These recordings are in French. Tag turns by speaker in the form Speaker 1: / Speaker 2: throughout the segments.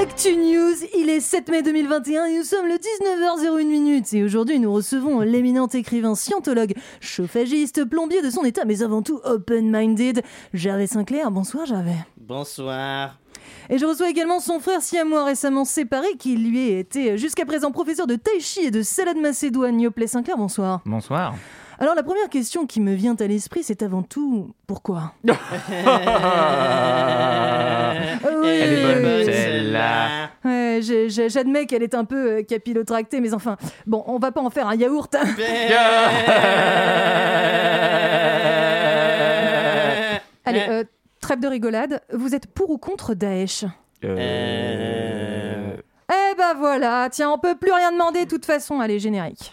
Speaker 1: Actu News, il est 7 mai 2021 et nous sommes le 19h01 minute et aujourd'hui nous recevons l'éminent écrivain scientologue, chauffagiste, plombier de son état mais avant tout open-minded, Gervais Sinclair. Bonsoir Gervais.
Speaker 2: Bonsoir.
Speaker 1: Et je reçois également son frère siamois récemment séparé qui lui était jusqu'à présent professeur de tai chi et de salade macédoine, Yoplait Sinclair. Bonsoir.
Speaker 3: Bonsoir.
Speaker 1: Alors la première question qui me vient à l'esprit, c'est avant tout pourquoi
Speaker 3: Elle est bonne, celle-là.
Speaker 1: Ouais, J'admets qu'elle est un peu euh, capillotractée, mais enfin, bon, on va pas en faire un yaourt. Allez, euh, trêve de rigolade. Vous êtes pour ou contre Daesh?
Speaker 3: Euh...
Speaker 1: Eh ben voilà, tiens, on peut plus rien demander de toute façon. Allez, générique.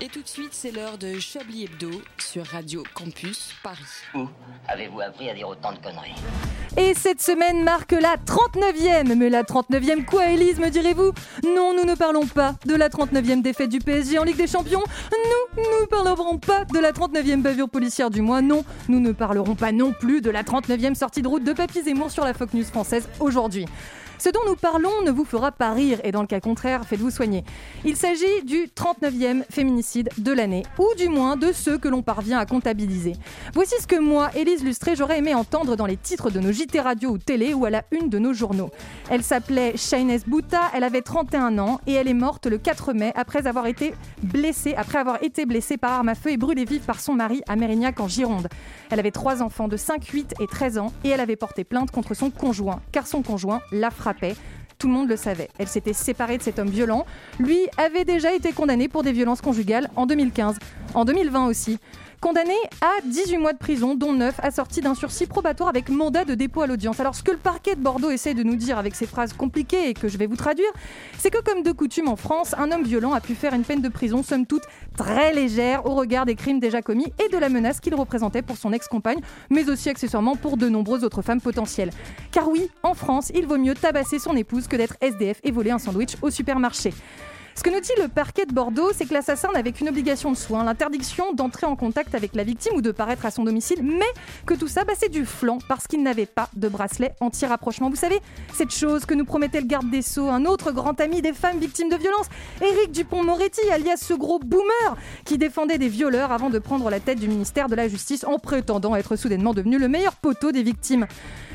Speaker 4: Et
Speaker 5: tout de suite, c'est l'heure de Chablis Hebdo sur Radio Campus Paris.
Speaker 6: Où avez-vous appris à dire autant de conneries
Speaker 1: Et cette semaine marque la 39e. Mais la 39e quoi, Élise, me direz-vous Non, nous ne parlons pas de la 39e défaite du PSG en Ligue des Champions. Nous ne parlerons pas de la 39e bavure policière du mois. Non, nous ne parlerons pas non plus de la 39e sortie de route de Papy Zemmour sur la Fox News française aujourd'hui. Ce dont nous parlons ne vous fera pas rire et dans le cas contraire, faites-vous soigner. Il s'agit du 39e féminicide de l'année, ou du moins de ceux que l'on parvient à comptabiliser. Voici ce que moi, Élise Lustré, j'aurais aimé entendre dans les titres de nos JT radio ou télé ou à la une de nos journaux. Elle s'appelait Shaines Bouta, elle avait 31 ans et elle est morte le 4 mai après avoir été blessée, après avoir été blessée par arme à feu et brûlée vive par son mari à Mérignac en Gironde. Elle avait trois enfants de 5, 8 et 13 ans et elle avait porté plainte contre son conjoint, car son conjoint la Tout le monde le savait. Elle s'était séparée de cet homme violent. Lui avait déjà été condamné pour des violences conjugales en 2015, en 2020 aussi. Condamné à 18 mois de prison, dont 9 assortis d'un sursis probatoire avec mandat de dépôt à l'audience. Alors, ce que le parquet de Bordeaux essaie de nous dire avec ces phrases compliquées et que je vais vous traduire, c'est que, comme de coutume en France, un homme violent a pu faire une peine de prison, somme toute très légère, au regard des crimes déjà commis et de la menace qu'il représentait pour son ex-compagne, mais aussi accessoirement pour de nombreuses autres femmes potentielles. Car oui, en France, il vaut mieux tabasser son épouse que d'être SDF et voler un sandwich au supermarché. Ce que nous dit le parquet de Bordeaux, c'est que l'assassin n'avait qu'une obligation de soin, l'interdiction d'entrer en contact avec la victime ou de paraître à son domicile, mais que tout ça, bah, du flanc parce qu'il n'avait pas de bracelet anti-rapprochement. Vous savez, cette chose que nous promettait le garde des Sceaux, un autre grand ami des femmes victimes de violences, Éric Dupont-Moretti, alias ce gros boomer qui défendait des violeurs avant de prendre la tête du ministère de la Justice en prétendant être soudainement devenu le meilleur poteau des victimes.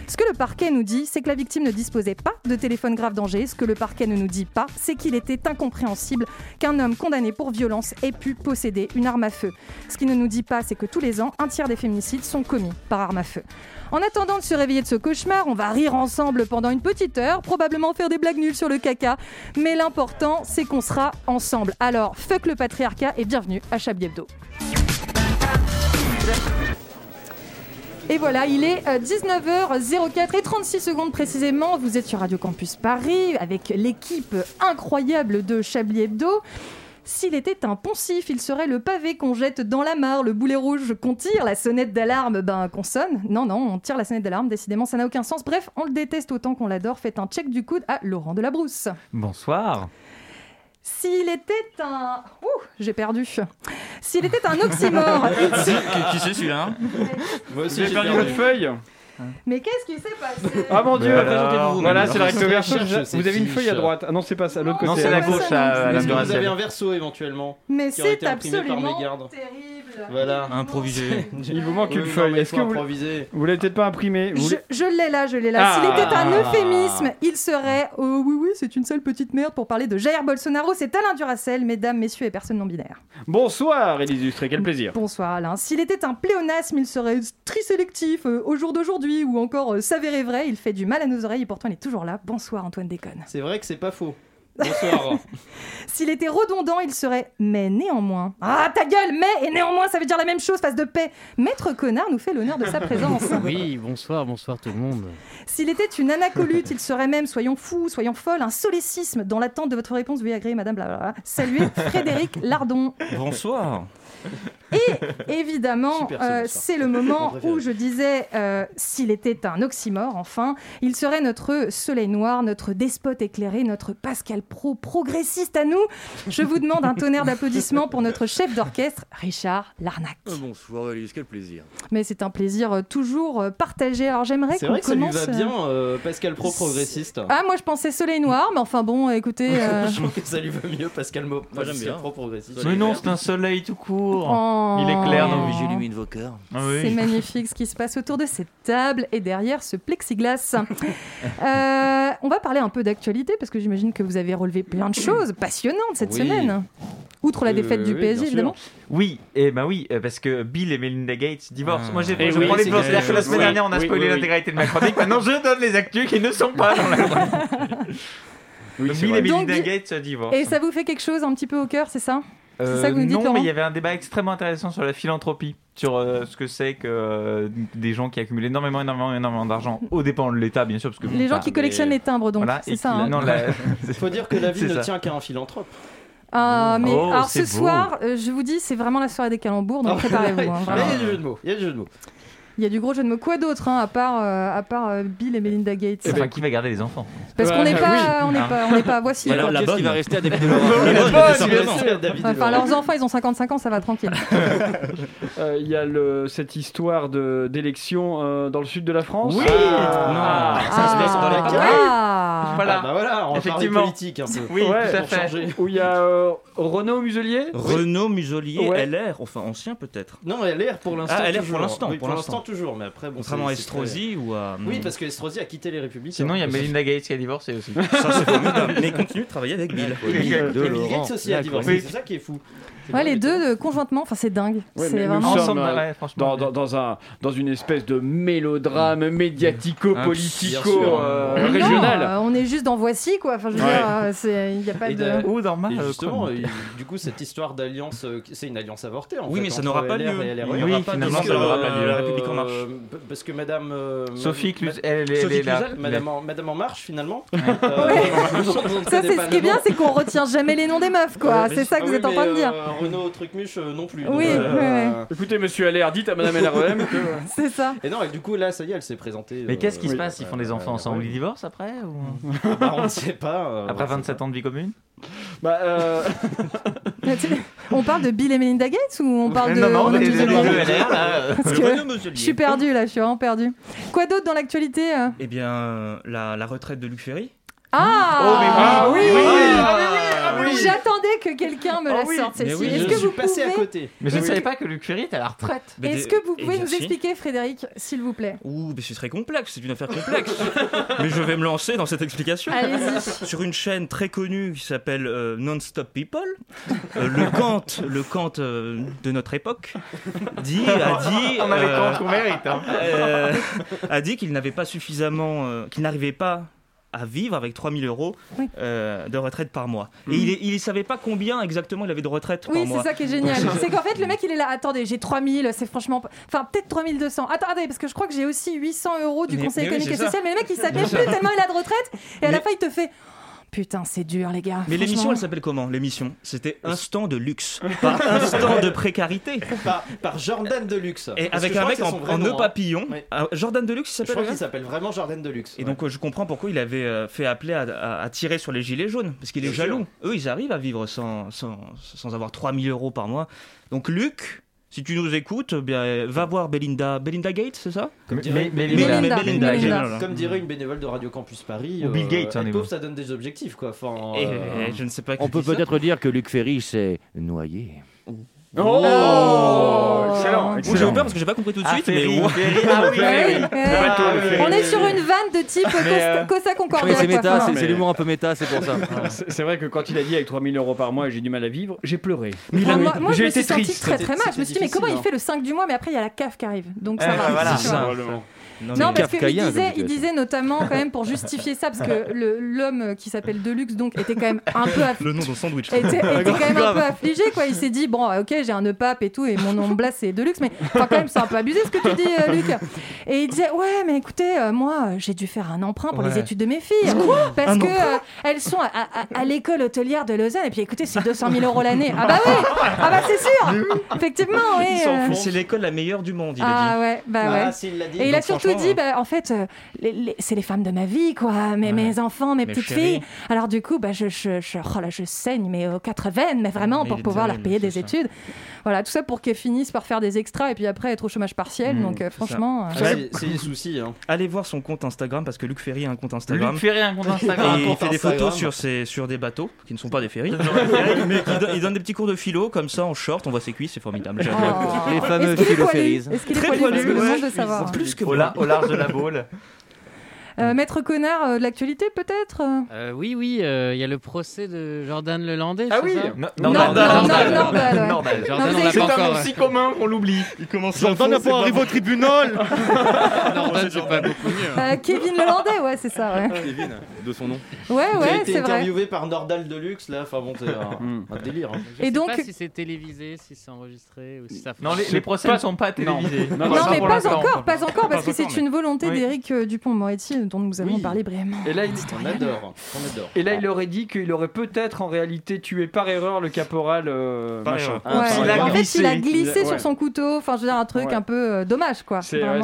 Speaker 1: Ce que le parquet nous dit, c'est que la victime ne disposait pas de téléphone grave danger. Ce que le parquet ne nous dit pas, c'est qu'il était incompréhensible qu'un homme condamné pour violence ait pu posséder une arme à feu. Ce qu'il ne nous dit pas, c'est que tous les ans, un tiers des féminicides sont commis par arme à feu. En attendant de se réveiller de ce cauchemar, on va rire ensemble pendant une petite heure, probablement faire des blagues nulles sur le caca. Mais l'important, c'est qu'on sera ensemble. Alors, fuck le patriarcat et bienvenue à Chablis Hebdo. Et voilà, il est euh, 19h04 et 36 secondes précisément. Vous êtes sur Radio Campus Paris avec l'équipe incroyable de Chablis Hebdo. S'il était un poncif, il serait le pavé qu'on jette dans la mare, le boulet rouge qu'on tire, la sonnette d'alarme ben, qu'on sonne. Non, non, on tire la sonnette d'alarme, décidément, ça n'a aucun sens. Bref, on le déteste autant qu'on l'adore. Faites un check du coude à Laurent Delabrousse.
Speaker 3: Bonsoir.
Speaker 1: S'il était un... Ouh, j'ai perdu. S'il était un oxymore...
Speaker 3: qui qui c'est celui-là hein
Speaker 2: Moi aussi,
Speaker 7: J'ai perdu votre feuille.
Speaker 1: Mais qu'est-ce qui s'est passé?
Speaker 7: Ah mon dieu.
Speaker 3: Alors
Speaker 7: Voilà, c'est la recto Vous avez une feuille à droite. Ah non, c'est pas ça, à l'autre
Speaker 1: Non,
Speaker 7: côté.
Speaker 3: Non, c'est la
Speaker 1: Ouais,
Speaker 3: gauche
Speaker 2: vous avez un verso éventuellement
Speaker 1: Mais
Speaker 2: Qui aurait
Speaker 1: c'est
Speaker 2: été imprimé par
Speaker 1: absolument terrible.
Speaker 2: Voilà.
Speaker 3: Improvisé.
Speaker 7: Il vous manque
Speaker 2: Oui,
Speaker 7: une feuille. Est-ce que vous, vous l'avez peut-être pas imprimé vous
Speaker 1: Je, l'ai là, je l'ai là. S'il
Speaker 7: Ah.
Speaker 1: était un euphémisme, il serait Oh oui, oui, c'est une sale petite merde pour parler de Jair Bolsonaro. C'est Alain Duracel, mesdames, messieurs et personnes non binaires.
Speaker 7: Bonsoir, Élise quel plaisir.
Speaker 1: Bonsoir Alain. S'il était un pléonasme, il serait trisélectif euh, au jour d'aujourd'hui ou encore euh, s'avérer vrai. Il fait du mal à nos oreilles et pourtant il est toujours là. Bonsoir Antoine Déconne.
Speaker 2: C'est vrai que c'est pas faux. Bonsoir.
Speaker 1: S'il était redondant, il serait mais néanmoins. Ah ta gueule, mais et néanmoins, ça veut dire la même chose, face de paix. Maître Connard nous fait l'honneur de sa présence.
Speaker 8: Oui, bonsoir, bonsoir tout le monde.
Speaker 1: S'il était une anacolute, il serait même, soyons fous, soyons folles, un solécisme. Dans l'attente de votre réponse, veuillez agréer, madame blablabla. Saluez Frédéric Lardon.
Speaker 3: Bonsoir.
Speaker 1: Et évidemment, euh, c'est le moment où je disais, euh, s'il était un oxymore, enfin, il serait notre soleil noir, notre despote éclairé, notre Pascal Pro progressiste à nous. Je vous demande un tonnerre d'applaudissements pour notre chef d'orchestre, Richard Larnac.
Speaker 8: bonsoir Elise, quel plaisir.
Speaker 1: Mais c'est un plaisir euh, toujours euh, partagé. Alors j'aimerais
Speaker 2: C'est
Speaker 1: qu'on
Speaker 2: vrai que ça lui
Speaker 1: commence.
Speaker 2: va
Speaker 1: euh,
Speaker 2: bien, euh, Pascal Pro progressiste.
Speaker 1: Ah, moi je pensais soleil noir, mais enfin bon, écoutez. euh,
Speaker 2: Je trouve que ça lui va mieux, Pascal Mo.
Speaker 8: Moi, j'aime
Speaker 2: Pascal
Speaker 8: bien.
Speaker 2: Pro progressiste.
Speaker 3: Mais non, c'est un soleil tout court.
Speaker 1: oh.
Speaker 3: Il éclaire nos
Speaker 8: Oui, j'illumine vos cœurs.
Speaker 3: Ah
Speaker 1: C'est magnifique ce qui se passe autour de cette table et derrière ce plexiglas. Euh, on va parler un peu d'actualité parce que j'imagine que vous avez relevé plein de choses passionnantes cette
Speaker 2: Oui.
Speaker 1: semaine. Outre la
Speaker 2: Oui,
Speaker 1: défaite du
Speaker 2: oui,
Speaker 1: PSG, évidemment.
Speaker 3: Oui, et ben oui, euh, parce que Bill et Melinda Gates divorcent.
Speaker 8: Ah.
Speaker 3: Moi, j'ai,
Speaker 7: Eh
Speaker 3: je
Speaker 7: oui,
Speaker 3: prends les C'est-à-dire que la semaine
Speaker 7: Oui,
Speaker 3: dernière, on a
Speaker 7: oui,
Speaker 3: spoilé
Speaker 7: oui, oui.
Speaker 3: l'intégralité de ma chronique. Maintenant, je donne les actus qui ne sont pas dans la chronique.
Speaker 7: Oui,
Speaker 3: Donc, Bill et.
Speaker 1: Donc,
Speaker 3: Melinda Gates euh, divorcent.
Speaker 1: Et ça vous fait quelque chose un petit peu au cœur, c'est ça?
Speaker 3: Euh,
Speaker 1: ça que vous dites,
Speaker 3: Non, mais il y avait un débat extrêmement intéressant sur la philanthropie, sur euh, ce que c'est que euh, des gens qui accumulent énormément, énormément, énormément d'argent, au dépend de l'État, bien sûr, parce que
Speaker 1: Les gens qui collectionnent
Speaker 3: mais-
Speaker 1: les timbres, donc,
Speaker 3: voilà,
Speaker 1: c'est ça. hein
Speaker 3: non, la-
Speaker 2: Faut dire que la vie
Speaker 3: C'est
Speaker 2: ne
Speaker 3: ça.
Speaker 2: tient qu'à un philanthrope.
Speaker 1: Ah, mais
Speaker 3: Oh,
Speaker 1: alors
Speaker 3: c'est
Speaker 1: ce
Speaker 3: beau.
Speaker 1: soir, euh, je vous dis, c'est vraiment la soirée des calembours, donc préparez-vous. hein,
Speaker 2: Mais. Il y a du jeu de mots. Il y a du jeu de mots.
Speaker 1: Il y a du gros jeu de mots. Quoi d'autre, hein, à part, euh, à part euh, Bill et Melinda Gates
Speaker 3: Enfin, qui va garder les enfants
Speaker 1: Parce qu'on n'est pas,
Speaker 7: oui.
Speaker 1: on n'est pas, on n'est pas. Voici.
Speaker 8: Voilà, la bonne.
Speaker 9: qui va rester à David Delors
Speaker 8: La bonne,
Speaker 2: Bien
Speaker 8: simplement.
Speaker 2: sûr, David
Speaker 1: Enfin,
Speaker 2: Delors.
Speaker 1: leurs enfants, ils ont 55 ans, ça va tranquille.
Speaker 7: Euh, Il y a le, cette histoire de- d'élection euh, dans le sud de la France.
Speaker 3: Oui.
Speaker 7: Ah.
Speaker 8: Non, ça se passe dans les
Speaker 1: Ah.
Speaker 8: carrés.
Speaker 1: Ah.
Speaker 3: Voilà.
Speaker 2: Ah bah voilà, on va parler
Speaker 3: Effectivement.
Speaker 2: politique un peu.
Speaker 3: Oui,
Speaker 7: Ouais,
Speaker 3: tout à
Speaker 2: pour
Speaker 3: fait.
Speaker 2: changer.
Speaker 7: Où il y a euh, Renaud Muselier.
Speaker 8: Renaud Muselier,
Speaker 7: Ouais.
Speaker 8: LR, enfin ancien peut-être.
Speaker 2: Non, LR pour l'instant.
Speaker 8: Ah, LR pour
Speaker 2: toujours.
Speaker 8: l'instant,
Speaker 2: Oui,
Speaker 8: pour l'instant.
Speaker 2: Toujours, mais après bon.
Speaker 8: Contrairement à
Speaker 2: très-
Speaker 8: Estrosi ou à.
Speaker 2: Oui, parce que Estrosi a quitté les Républicains.
Speaker 3: Sinon, il y a Melinda Gates qui a divorcé aussi.
Speaker 8: Ça c'est formidable. Mais il continue de travailler avec Bill. Bill.
Speaker 2: Gates aussi a divorcé, c'est ça qui est fou.
Speaker 1: Ouais, les deux euh, conjointement, enfin c'est dingue.
Speaker 7: Ouais,
Speaker 1: c'est vraiment.
Speaker 7: sommes,
Speaker 3: Ensemble,
Speaker 7: euh. Dans, dans, dans un, dans une espèce de mélodrame médiatico-politico
Speaker 8: Bien sûr.
Speaker 7: euh,
Speaker 1: Non,
Speaker 7: régional.
Speaker 1: euh, on est juste dans Voici, quoi. Enfin, je veux
Speaker 7: Ouais.
Speaker 1: dire, c'est- il n'y a pas
Speaker 2: Et
Speaker 1: de.
Speaker 3: Ou normal.
Speaker 2: Et
Speaker 3: euh,
Speaker 2: justement, euh, du coup, cette histoire d'alliance, c'est une alliance avortée. En
Speaker 8: Oui,
Speaker 2: fait,
Speaker 8: mais ça n'aura pas lieu. n'y
Speaker 3: Oui, finalement, ça n'aura pas lieu.
Speaker 8: La République en marche.
Speaker 2: Parce que Madame.
Speaker 3: Sophie
Speaker 2: ma-
Speaker 3: Cluz, elle, est là.
Speaker 8: Cluzel,
Speaker 2: Madame en, Madame en marche finalement.
Speaker 1: Ça, c'est ce qui est bien, c'est qu'on retient jamais les noms des meufs, quoi. C'est ça que vous êtes en train de dire.
Speaker 2: Euh, Renaud Trucmuche euh, non plus.
Speaker 1: Oui,
Speaker 2: donc, euh,
Speaker 7: Écoutez, monsieur LR, dites à madame LREM que.
Speaker 1: C'est ça.
Speaker 2: Et non, et du coup là, ça y est, elle s'est présentée.
Speaker 3: Mais
Speaker 2: euh,
Speaker 3: qu'est-ce qui se passe? Ils font
Speaker 2: euh,
Speaker 3: des enfants
Speaker 2: euh,
Speaker 3: ensemble
Speaker 2: ouais.
Speaker 3: Ils divorcent après ou...
Speaker 2: Bah, On ne sait pas. euh,
Speaker 3: Après
Speaker 2: on sait
Speaker 3: 27 ans de vie commune?
Speaker 7: Bah, euh,
Speaker 1: On parle de Bill et Melinda Gates ou on parle de.
Speaker 3: Non, non, euh.
Speaker 8: Renaud Muselier.
Speaker 1: je suis perdu là, je suis vraiment perdu. Quoi d'autre dans l'actualité euh?
Speaker 8: Eh bien, euh, la, la retraite de Luc Ferry.
Speaker 1: Ah
Speaker 3: Oh, mais oui.
Speaker 7: Ah oui,
Speaker 3: Oui.
Speaker 7: ah, oui, ah, oui.
Speaker 1: J'attendais que quelqu'un me la
Speaker 7: oui.
Speaker 1: sorte
Speaker 8: Mais
Speaker 1: celle-ci.
Speaker 8: oui,
Speaker 1: Est-ce
Speaker 2: Je
Speaker 1: que
Speaker 2: suis
Speaker 1: vous
Speaker 2: passé à
Speaker 1: pouvez,
Speaker 2: côté.
Speaker 3: Mais je ne savais pas que Luc Ferry était à la retraite.
Speaker 8: Mais
Speaker 1: est-ce que vous pouvez nous expliquer, Frédéric, s'il vous plaît?
Speaker 8: Ouh, mais ce serait complexe, c'est une affaire complexe. mais je vais me lancer dans cette explication.
Speaker 1: Allez-y.
Speaker 8: Sur une chaîne très connue qui s'appelle euh, Non-Stop People, euh, le Kant, le Kant euh, de notre époque, dit, a dit,
Speaker 3: On a les
Speaker 8: euh,
Speaker 3: qu'on mérite. Hein.
Speaker 8: euh, a dit qu'il n'avait pas suffisamment, euh, qu'il n'arrivait pas à vivre avec 3000 euros
Speaker 1: Oui.
Speaker 8: euh, de retraite par mois. Et il ne savait pas combien exactement il avait de retraite
Speaker 1: Oui,
Speaker 8: par
Speaker 1: c'est
Speaker 8: mois.
Speaker 1: ça qui est génial. C'est qu'en fait, le mec, il est là. Attendez, j'ai 3000, c'est franchement. pas- Enfin, peut-être 3200. Attendez, parce que je crois que j'ai aussi 800 euros du
Speaker 8: Mais-
Speaker 1: Conseil
Speaker 8: mais oui,
Speaker 1: économique et
Speaker 8: c'est
Speaker 1: social. Mais le mec, il savait plus tellement il a de retraite. Et à la fin, il te fait. Putain, c'est dur, les gars.
Speaker 8: Mais l'émission, elle s'appelle comment L'émission? C'était Instant de luxe, pas Instant de précarité.
Speaker 2: Par, par Jordan Deluxe.
Speaker 8: Et
Speaker 2: Parce
Speaker 8: avec
Speaker 2: je
Speaker 8: un
Speaker 2: crois
Speaker 8: mec en, en nœud
Speaker 2: hein.
Speaker 8: papillon.
Speaker 2: Ouais.
Speaker 8: Ah, Jordan Deluxe, il
Speaker 2: Je
Speaker 8: s'appelle
Speaker 2: crois
Speaker 8: le
Speaker 2: qu'il s'appelle vraiment Jordan Deluxe.
Speaker 8: Et donc euh, je comprends pourquoi il avait euh, fait appeler à, à- à tirer sur les gilets jaunes, parce qu'il est
Speaker 2: Bien sûr.
Speaker 8: jaloux. Eux, ils arrivent à vivre sans, sans, sans avoir 3000 euros par mois. Donc Luc, si tu nous écoutes, eh bien, euh, va voir Belinda. Belinda Gates, c'est ça
Speaker 2: Comme
Speaker 3: Mais-
Speaker 2: dirait,
Speaker 3: mais-
Speaker 1: Belinda.
Speaker 8: Belinda,
Speaker 1: Belinda.
Speaker 8: Belinda.
Speaker 2: comme dirait une bénévole de Radio Campus Paris,
Speaker 3: Ou Bill
Speaker 2: euh,
Speaker 3: Gates, hein,
Speaker 2: être
Speaker 3: les
Speaker 2: pauvre, ça donne des objectifs, quoi. Enfin,
Speaker 8: Et,
Speaker 2: euh,
Speaker 8: euh, je ne sais pas
Speaker 9: On peut peut-être dire que Luc Ferry s'est noyé.
Speaker 7: Oh,
Speaker 1: Oh.
Speaker 7: Excellent,
Speaker 8: Bon, J'ai eu
Speaker 7: excellent.
Speaker 8: peur parce que j'ai pas compris tout de
Speaker 3: Ah,
Speaker 8: suite, mais.
Speaker 1: On est sur une vanne de type
Speaker 7: euh,
Speaker 1: Costa, Concordia.
Speaker 9: Oui, c'est méta, c'est
Speaker 7: mais-
Speaker 9: l'humour un peu méta, c'est pour ça.
Speaker 7: C'est vrai que quand il a dit avec 3000 euros par mois, j'ai du mal à vivre, j'ai pleuré.
Speaker 1: Moi, moi, moi, je
Speaker 7: J'ai
Speaker 1: me
Speaker 7: été
Speaker 1: suis sentie très très mal. Je me suis dit, mais comment il
Speaker 2: hein.
Speaker 1: fait le 5 du mois Mais après, il y a la CAF qui arrive. Donc ça
Speaker 3: Eh
Speaker 1: va.
Speaker 7: Probablement.
Speaker 1: Non, parce qu'il disait, il disait notamment quand même pour justifier ça, parce que l'homme qui s'appelle Deluxe donc était quand même un peu aff-
Speaker 10: Le nom d'un sandwich.
Speaker 1: était, était quand même un peu affligé quoi. Il s'est dit bon ok j'ai un pape et tout et mon nom de blase c'est Deluxe mais enfin quand même c'est un peu abusé ce que tu dis euh, Luc. Et il disait ouais mais écoutez euh, moi j'ai dû faire un emprunt pour les
Speaker 10: Ouais.
Speaker 1: études de mes filles parce
Speaker 10: Un
Speaker 1: que euh, elles sont à, à- à l'école hôtelière de Lausanne et puis écoutez c'est 200 000 euros l'année. Ah bah oui ah bah c'est sûr effectivement oui. euh.
Speaker 10: C'est l'école la meilleure du monde, il a
Speaker 1: Ah
Speaker 10: dit.
Speaker 1: ouais, bah
Speaker 10: Ah,
Speaker 1: ouais.
Speaker 10: s'il l'a dit.
Speaker 1: Et il a
Speaker 10: Donc,
Speaker 1: surtout dit, bah, en fait, euh, c'est les femmes de ma vie, quoi, mes, mes enfants, mes
Speaker 10: Mes
Speaker 1: petites
Speaker 10: chéris.
Speaker 1: filles. Alors du coup, bah, je, je, je, oh là, je saigne, mais aux quatre veines, mais vraiment,
Speaker 10: Mais
Speaker 1: pour pouvoir leur payer des
Speaker 10: ça.
Speaker 1: études. Voilà, tout ça pour qu'elles finissent par faire des extras et puis après être au chômage partiel.
Speaker 10: Mmh,
Speaker 1: donc euh, franchement... euh,
Speaker 10: Ouais.
Speaker 2: C'est des soucis. Hein.
Speaker 10: Allez voir son compte Instagram parce que Luc Ferry a un compte Instagram.
Speaker 3: Luc Ferry a un compte Instagram.
Speaker 10: Et il fait des photos sur, ses, sur des bateaux qui ne sont pas des ferries. mais il donne, il donne des petits cours de philo comme ça en short, on voit ses cuisses, c'est formidable.
Speaker 1: Oh.
Speaker 8: Les fameux
Speaker 1: est
Speaker 10: Très
Speaker 1: poilu?
Speaker 10: ouais.
Speaker 1: demande de savoir.
Speaker 10: Plus que
Speaker 3: la- au large de la Baule.
Speaker 1: Euh, Maître connard euh, de l'actualité, peut-être euh?
Speaker 11: Euh, oui, oui, euh, il y a le procès de Jordan Lelandais.
Speaker 3: Ah
Speaker 11: c'est
Speaker 3: oui
Speaker 11: ça?
Speaker 3: No-
Speaker 1: Nordal, Nordal, Nordal, ouais.
Speaker 3: Nordal.
Speaker 11: Jordan,
Speaker 1: Non,
Speaker 11: on
Speaker 1: vous
Speaker 11: l'a
Speaker 1: avez-
Speaker 11: pas
Speaker 3: C'est un nom si commun qu'on l'oublie.
Speaker 10: Il commence
Speaker 8: Jordan n'a pas arrivé au tribunal
Speaker 11: Jordan, c'est pas beaucoup mieux.
Speaker 1: Euh, Kevin Lelandais, ouais, c'est ça, ouais.
Speaker 8: Kevin, de son nom.
Speaker 1: Ouais,
Speaker 2: Il a
Speaker 1: ouais,
Speaker 2: été
Speaker 1: c'est vrai.
Speaker 2: interviewé par Nordal Deluxe là. Enfin bon, c'est un, un délire. hein.
Speaker 11: Je
Speaker 1: Et
Speaker 11: sais
Speaker 1: donc-
Speaker 11: pas si c'est télévisé, si c'est enregistré ou si ça.
Speaker 3: Non, les, procès ne sont pas télévisés.
Speaker 7: Non,
Speaker 1: Non, mais pas encore, pas encore, parce que c'est une volonté
Speaker 3: Oui.
Speaker 1: d'Éric euh, Dupont-Moretti dont nous avons
Speaker 2: Oui.
Speaker 1: parlé brièvement.
Speaker 7: Et là, il,
Speaker 2: On adore. On adore.
Speaker 7: et là, il aurait dit qu'il aurait peut-être en réalité tué par erreur le caporal euh,
Speaker 10: Par
Speaker 7: machin.
Speaker 10: erreur.
Speaker 1: Ouais.
Speaker 2: il a
Speaker 1: en fait,
Speaker 3: glissé.
Speaker 1: il a glissé sur son couteau. Enfin, je veux dire, un truc
Speaker 7: Ouais.
Speaker 1: un peu euh, dommage, quoi.
Speaker 7: C'est euh,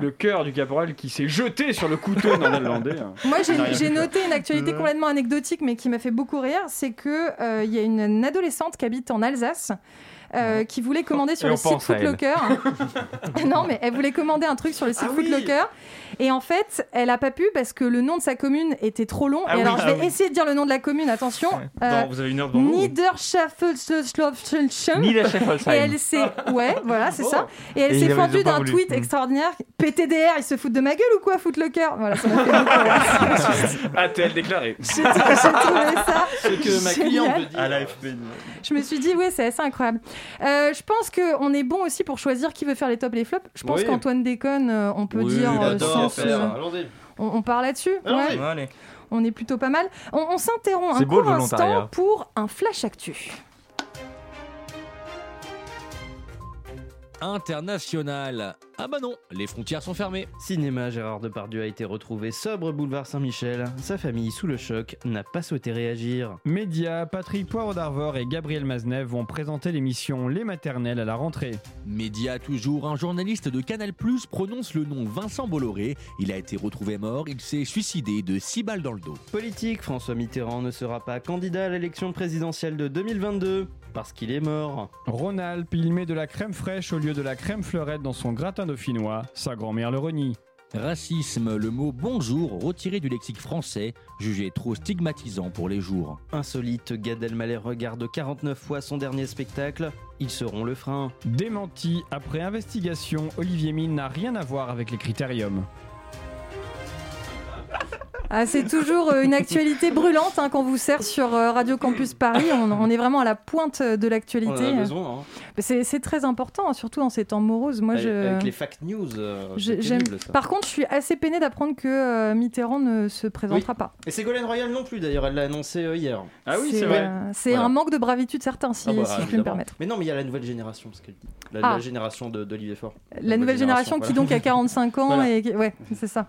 Speaker 7: le cœur du caporal qui s'est jeté sur le couteau dans l'Irlandais. hein.
Speaker 1: Moi, j'ai- noté une actualité complètement anecdotique, mais qui m'a fait beaucoup rire. C'est que euh, il y a une adolescente qui habite en Alsace. Euh, qui voulait commander sur
Speaker 3: Et
Speaker 1: le site. Footlocker. non, mais elle voulait commander un truc sur le site
Speaker 2: Ah oui.
Speaker 1: Footlocker. Et en fait, elle a pas pu parce que le nom de sa commune était trop long.
Speaker 3: Ah
Speaker 1: et
Speaker 3: oui,
Speaker 1: alors, je
Speaker 10: ah
Speaker 1: vais
Speaker 10: oui.
Speaker 1: essayer de dire le nom de la commune. Attention. Euh,
Speaker 10: Bon, vous avez une heure devant vous
Speaker 3: la
Speaker 1: Et elle s'est, ouais, voilà, c'est ça. Et elle s'est fendue d'un tweet extraordinaire. PTDR, ils se foutent de ma gueule ou quoi, Footlocker Voilà, ça m'a fait beaucoup.
Speaker 7: A-t-elle déclaré
Speaker 1: J'ai j'ai trouvé ça.
Speaker 2: Ce que ma cliente
Speaker 10: à l'AFP.
Speaker 1: Je me suis dit, ouais, c'est assez incroyable. Euh, je pense qu'on est bon aussi pour choisir qui veut faire les tops et les flops. Je pense
Speaker 2: Oui.
Speaker 1: qu'Antoine déconne, euh, on peut
Speaker 10: Oui,
Speaker 1: dire euh, sans se-.
Speaker 2: Allons-y.
Speaker 1: On, on part là-dessus? Ouais. On est plutôt pas mal. On, on s'interrompt un
Speaker 3: C'est beau,
Speaker 1: court
Speaker 3: volontariat.
Speaker 1: instant pour un flash actu.
Speaker 12: International. Ah bah non, les frontières sont fermées.
Speaker 2: Cinéma, Gérard Depardieu a été retrouvé sobre boulevard Saint-Michel. Sa famille, sous le choc, n'a pas souhaité réagir.
Speaker 13: Média, Patrick Poivre d'Arvor et Gabriel Maznev vont présenter l'émission Les Maternelles à la rentrée.
Speaker 12: Média toujours, un journaliste de Canal Plus prononce le nom Vincent Bolloré. Il a été retrouvé mort, il s'est suicidé de 6 balles dans le dos.
Speaker 2: Politique, François Mitterrand ne sera pas candidat à l'élection présidentielle de 2022 parce qu'il est mort.
Speaker 13: Rhône-Alpes, il met de la crème fraîche au lieu de la crème fleurette dans son gratin dauphinois. Sa grand-mère le renie.
Speaker 12: Racisme, le mot bonjour retiré du lexique français, jugé trop stigmatisant pour les jours.
Speaker 2: Insolite, Gad Elmaleh regarde 49 fois son dernier spectacle. Ils seront le frein.
Speaker 13: Démenti, après investigation, Olivier Mine n'a rien à voir avec les critériums.
Speaker 1: Ah, c'est toujours euh, une actualité brûlante hein, qu'on vous sert sur euh, Radio Campus Paris. On, on est vraiment à la pointe de l'actualité.
Speaker 2: Hein.
Speaker 1: C'est c'est très important, surtout en ces temps moroses. Moi,
Speaker 2: avec,
Speaker 1: je...
Speaker 2: avec les fact news. euh,
Speaker 1: je-
Speaker 2: c'est
Speaker 1: j'aime-
Speaker 2: terrible, ça.
Speaker 1: Par contre, je suis assez peinée d'apprendre que euh, Mitterrand ne se présentera
Speaker 2: Oui.
Speaker 1: pas.
Speaker 2: Et Ségolène Royal non plus d'ailleurs, elle l'a annoncé euh, hier.
Speaker 7: Ah oui,
Speaker 1: C'est,
Speaker 7: c'est vrai.
Speaker 1: euh, c'est
Speaker 2: Voilà.
Speaker 1: un manque de bravitude certain, si,
Speaker 2: Ah bah,
Speaker 1: si je puis me permettre.
Speaker 2: Mais non, mais il y a la nouvelle génération, ce qu'elle dit. La,
Speaker 1: Ah.
Speaker 2: la génération de- d'Olivier Faure.
Speaker 1: La nouvelle génération qui donc a 45 ans
Speaker 2: Voilà.
Speaker 1: et qui- ouais, c'est ça.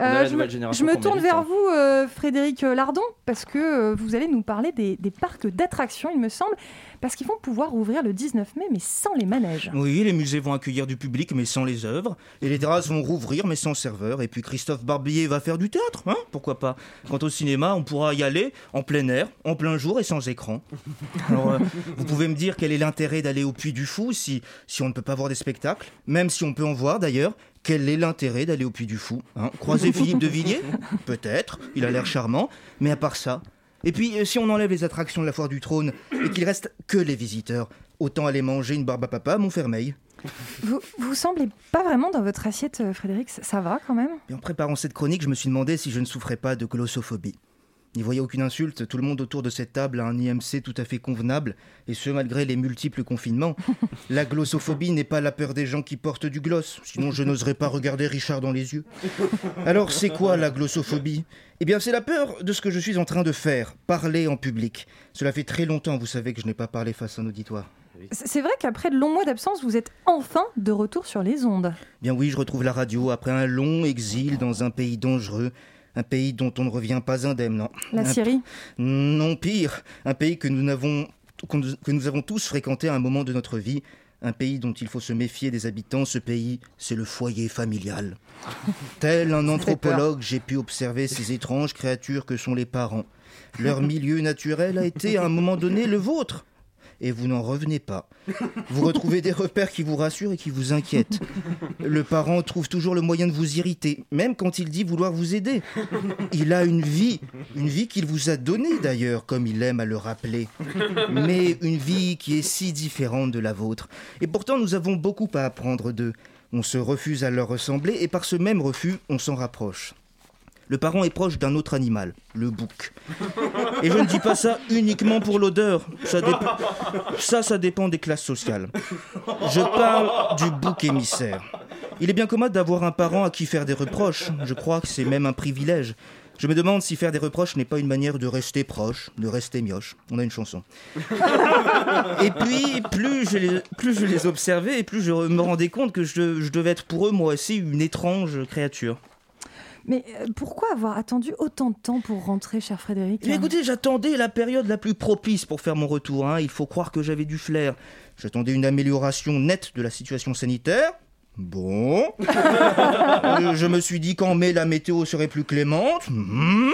Speaker 1: Euh, je,
Speaker 2: nouvelle
Speaker 1: me,
Speaker 2: génération
Speaker 1: je me
Speaker 2: qu'on
Speaker 1: tourne
Speaker 2: mérite,
Speaker 1: vers
Speaker 2: hein.
Speaker 1: vous, euh, Frédéric Lardon, parce que euh, vous allez nous parler des, des parcs d'attractions, il me semble, parce qu'ils vont pouvoir ouvrir le 19 mai, mais sans les manèges.
Speaker 10: Oui, les musées vont accueillir du public, mais sans les œuvres. Et les terrasses vont rouvrir, mais sans serveur. Et puis Christophe Barbier va faire du théâtre, hein Pourquoi pas Quant au cinéma, on pourra y aller en plein air, en plein jour et sans écran. Alors, euh, vous pouvez me dire quel est l'intérêt d'aller au Puy du Fou si, si on ne peut pas voir des spectacles Même si on peut en voir d'ailleurs. Quel est l'intérêt d'aller au Puy du Fou hein? Croiser Philippe de Villiers? Peut-être, il a l'air charmant. Mais à part ça. Et puis, euh, si on enlève les attractions de la foire du trône et qu'il reste que les visiteurs, autant aller manger une barbe à papa à Montfermeil.
Speaker 1: Vous, vous semblez pas vraiment dans votre assiette, euh, Frédéric, ça, ça va quand même?
Speaker 10: Et en préparant cette chronique, je me suis demandé si je ne souffrais pas de glossophobie. N'y voyez aucune insulte, tout le monde autour de cette table a un IMC tout à fait convenable, et ce malgré les multiples confinements. La glossophobie n'est pas la peur des gens qui portent du gloss, sinon je n'oserais pas regarder Richard dans les yeux. Alors c'est quoi la glossophobie? Eh bien c'est la peur de ce que je suis en train de faire, parler en public. Cela fait très longtemps, vous savez, que je n'ai pas parlé face à un auditoire.
Speaker 1: C'est c'est vrai qu'après de longs mois d'absence, vous êtes enfin de retour sur les ondes.
Speaker 10: Bien oui, je retrouve la radio après un long exil dans un pays dangereux, un pays dont on ne revient pas indemne, non.
Speaker 1: La
Speaker 10: Un-
Speaker 1: Syrie
Speaker 10: Non, pire, un pays que nous, n'avons- que nous- que nous avons tous fréquenté à un moment de notre vie, un pays dont il faut se méfier des habitants, ce pays, c'est le foyer familial. Tel un anthropologue, j'ai pu observer ces étranges créatures que sont les parents. Leur milieu naturel a été à un moment donné le vôtre. Et vous n'en revenez pas. Vous retrouvez des repères qui vous rassurent et qui vous inquiètent. Le parent trouve toujours le moyen de vous irriter, même quand il dit vouloir vous aider. Il a une vie, une vie qu'il vous a donnée d'ailleurs, comme il aime à le rappeler. Mais une vie qui est si différente de la vôtre. Et pourtant, nous avons beaucoup à apprendre d'eux. On se refuse à leur ressembler et par ce même refus, on s'en rapproche. Le parent est proche d'un autre animal, le bouc. Et je ne dis pas ça uniquement pour l'odeur. Ça, ça, dépend des classes sociales. Je parle du bouc émissaire. Il est bien commode d'avoir un parent à qui faire des reproches. Je crois que c'est même un privilège. Je me demande si faire des reproches n'est pas une manière de rester proche, de rester mioche. On a une chanson. Et puis, plus je les, observais, plus je me rendais compte que je devais être pour eux, moi aussi, une étrange créature.
Speaker 1: Mais euh, pourquoi avoir attendu autant de temps pour rentrer, cher Frédéric
Speaker 10: Mais écoutez, j'attendais la période la plus propice pour faire mon retour. hein. Il faut croire que j'avais du flair. J'attendais une amélioration nette de la situation sanitaire. Bon. Euh, je me suis dit qu'en mai, la météo serait plus clémente. Hmm.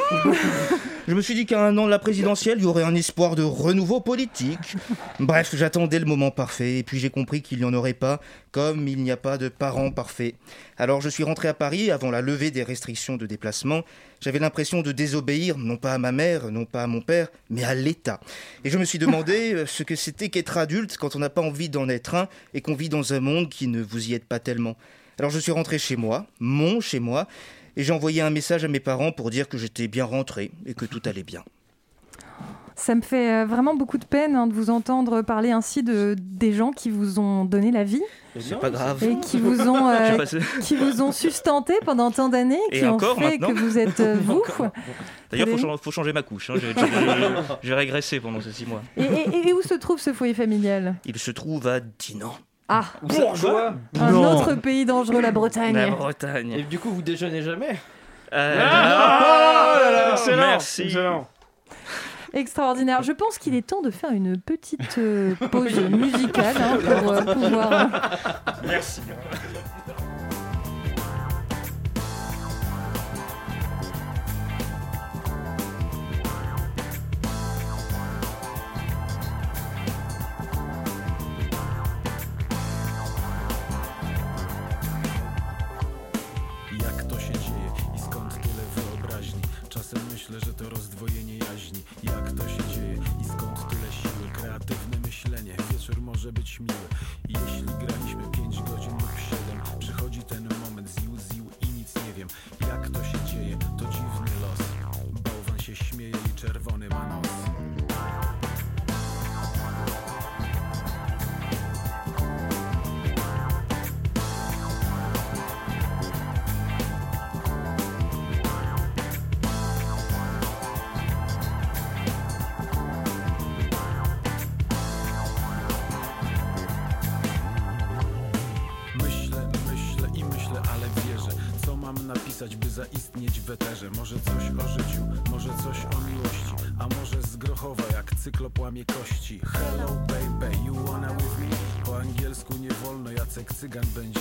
Speaker 10: Je me suis dit qu'à un an de la présidentielle, il y aurait un espoir de renouveau politique. Bref, j'attendais le moment parfait, et puis j'ai compris qu'il n'y en aurait pas, comme il n'y a pas de parents parfaits. Alors je suis rentré à Paris avant la levée des restrictions de déplacement. J'avais l'impression de désobéir, non pas à ma mère, non pas à mon père, mais à l'État. Et je me suis demandé euh, ce que c'était qu'être adulte quand on n'a pas envie d'en être un, et qu'on vit dans un monde qui ne vous y aide pas tellement. Alors je suis rentré chez moi, mon chez moi, et j'ai envoyé un message à mes parents pour dire que j'étais bien rentré et que tout allait bien.
Speaker 1: Ça me fait euh, vraiment beaucoup de peine hein, de vous entendre parler ainsi de des gens qui vous ont donné la vie
Speaker 10: C'est pas grave.
Speaker 1: et qui vous ont euh, qui vous ont sustenté pendant tant d'années,
Speaker 10: Et
Speaker 1: qui ont
Speaker 10: encore
Speaker 1: fait
Speaker 10: maintenant
Speaker 1: que vous êtes euh, vous.
Speaker 10: D'ailleurs, faut, chan- faut changer ma couche. hein. J'ai- j'ai- J'ai régressé pendant ces six mois.
Speaker 1: Et, et- et où se trouve ce foyer familial?
Speaker 10: Il se trouve à Dinan.
Speaker 1: Ah,
Speaker 2: Bourgeois
Speaker 1: un
Speaker 10: Non.
Speaker 1: autre pays dangereux, la Bretagne.
Speaker 10: La Bretagne.
Speaker 2: Et du coup, vous déjeunez jamais
Speaker 10: Euh,
Speaker 7: Ah, excellent,
Speaker 10: Merci.
Speaker 7: excellent.
Speaker 1: Extraordinaire. Je pense qu'il est temps de faire une petite euh, pause musicale hein, pour euh, pouvoir. euh,
Speaker 10: Merci.
Speaker 14: Może być miły. Jeśli w eterze Może coś o życiu, może coś o miłości A może z Grochowa, jak cyklop łamie kości Hello baby, you wanna with me? Po angielsku nie wolno, Jacek Cygan będzie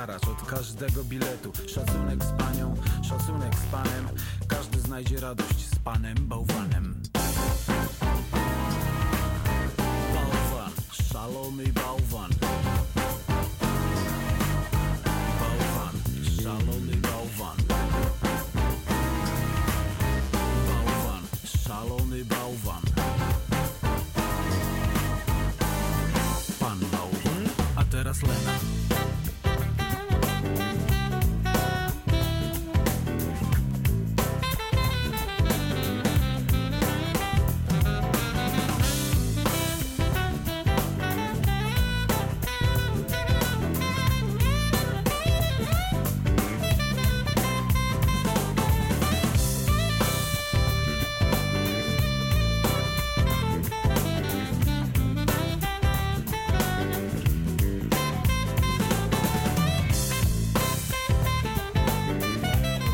Speaker 14: haracz, od każdego biletu. Szacunek z panią, szacunek z panem. Każdy znajdzie radość z panem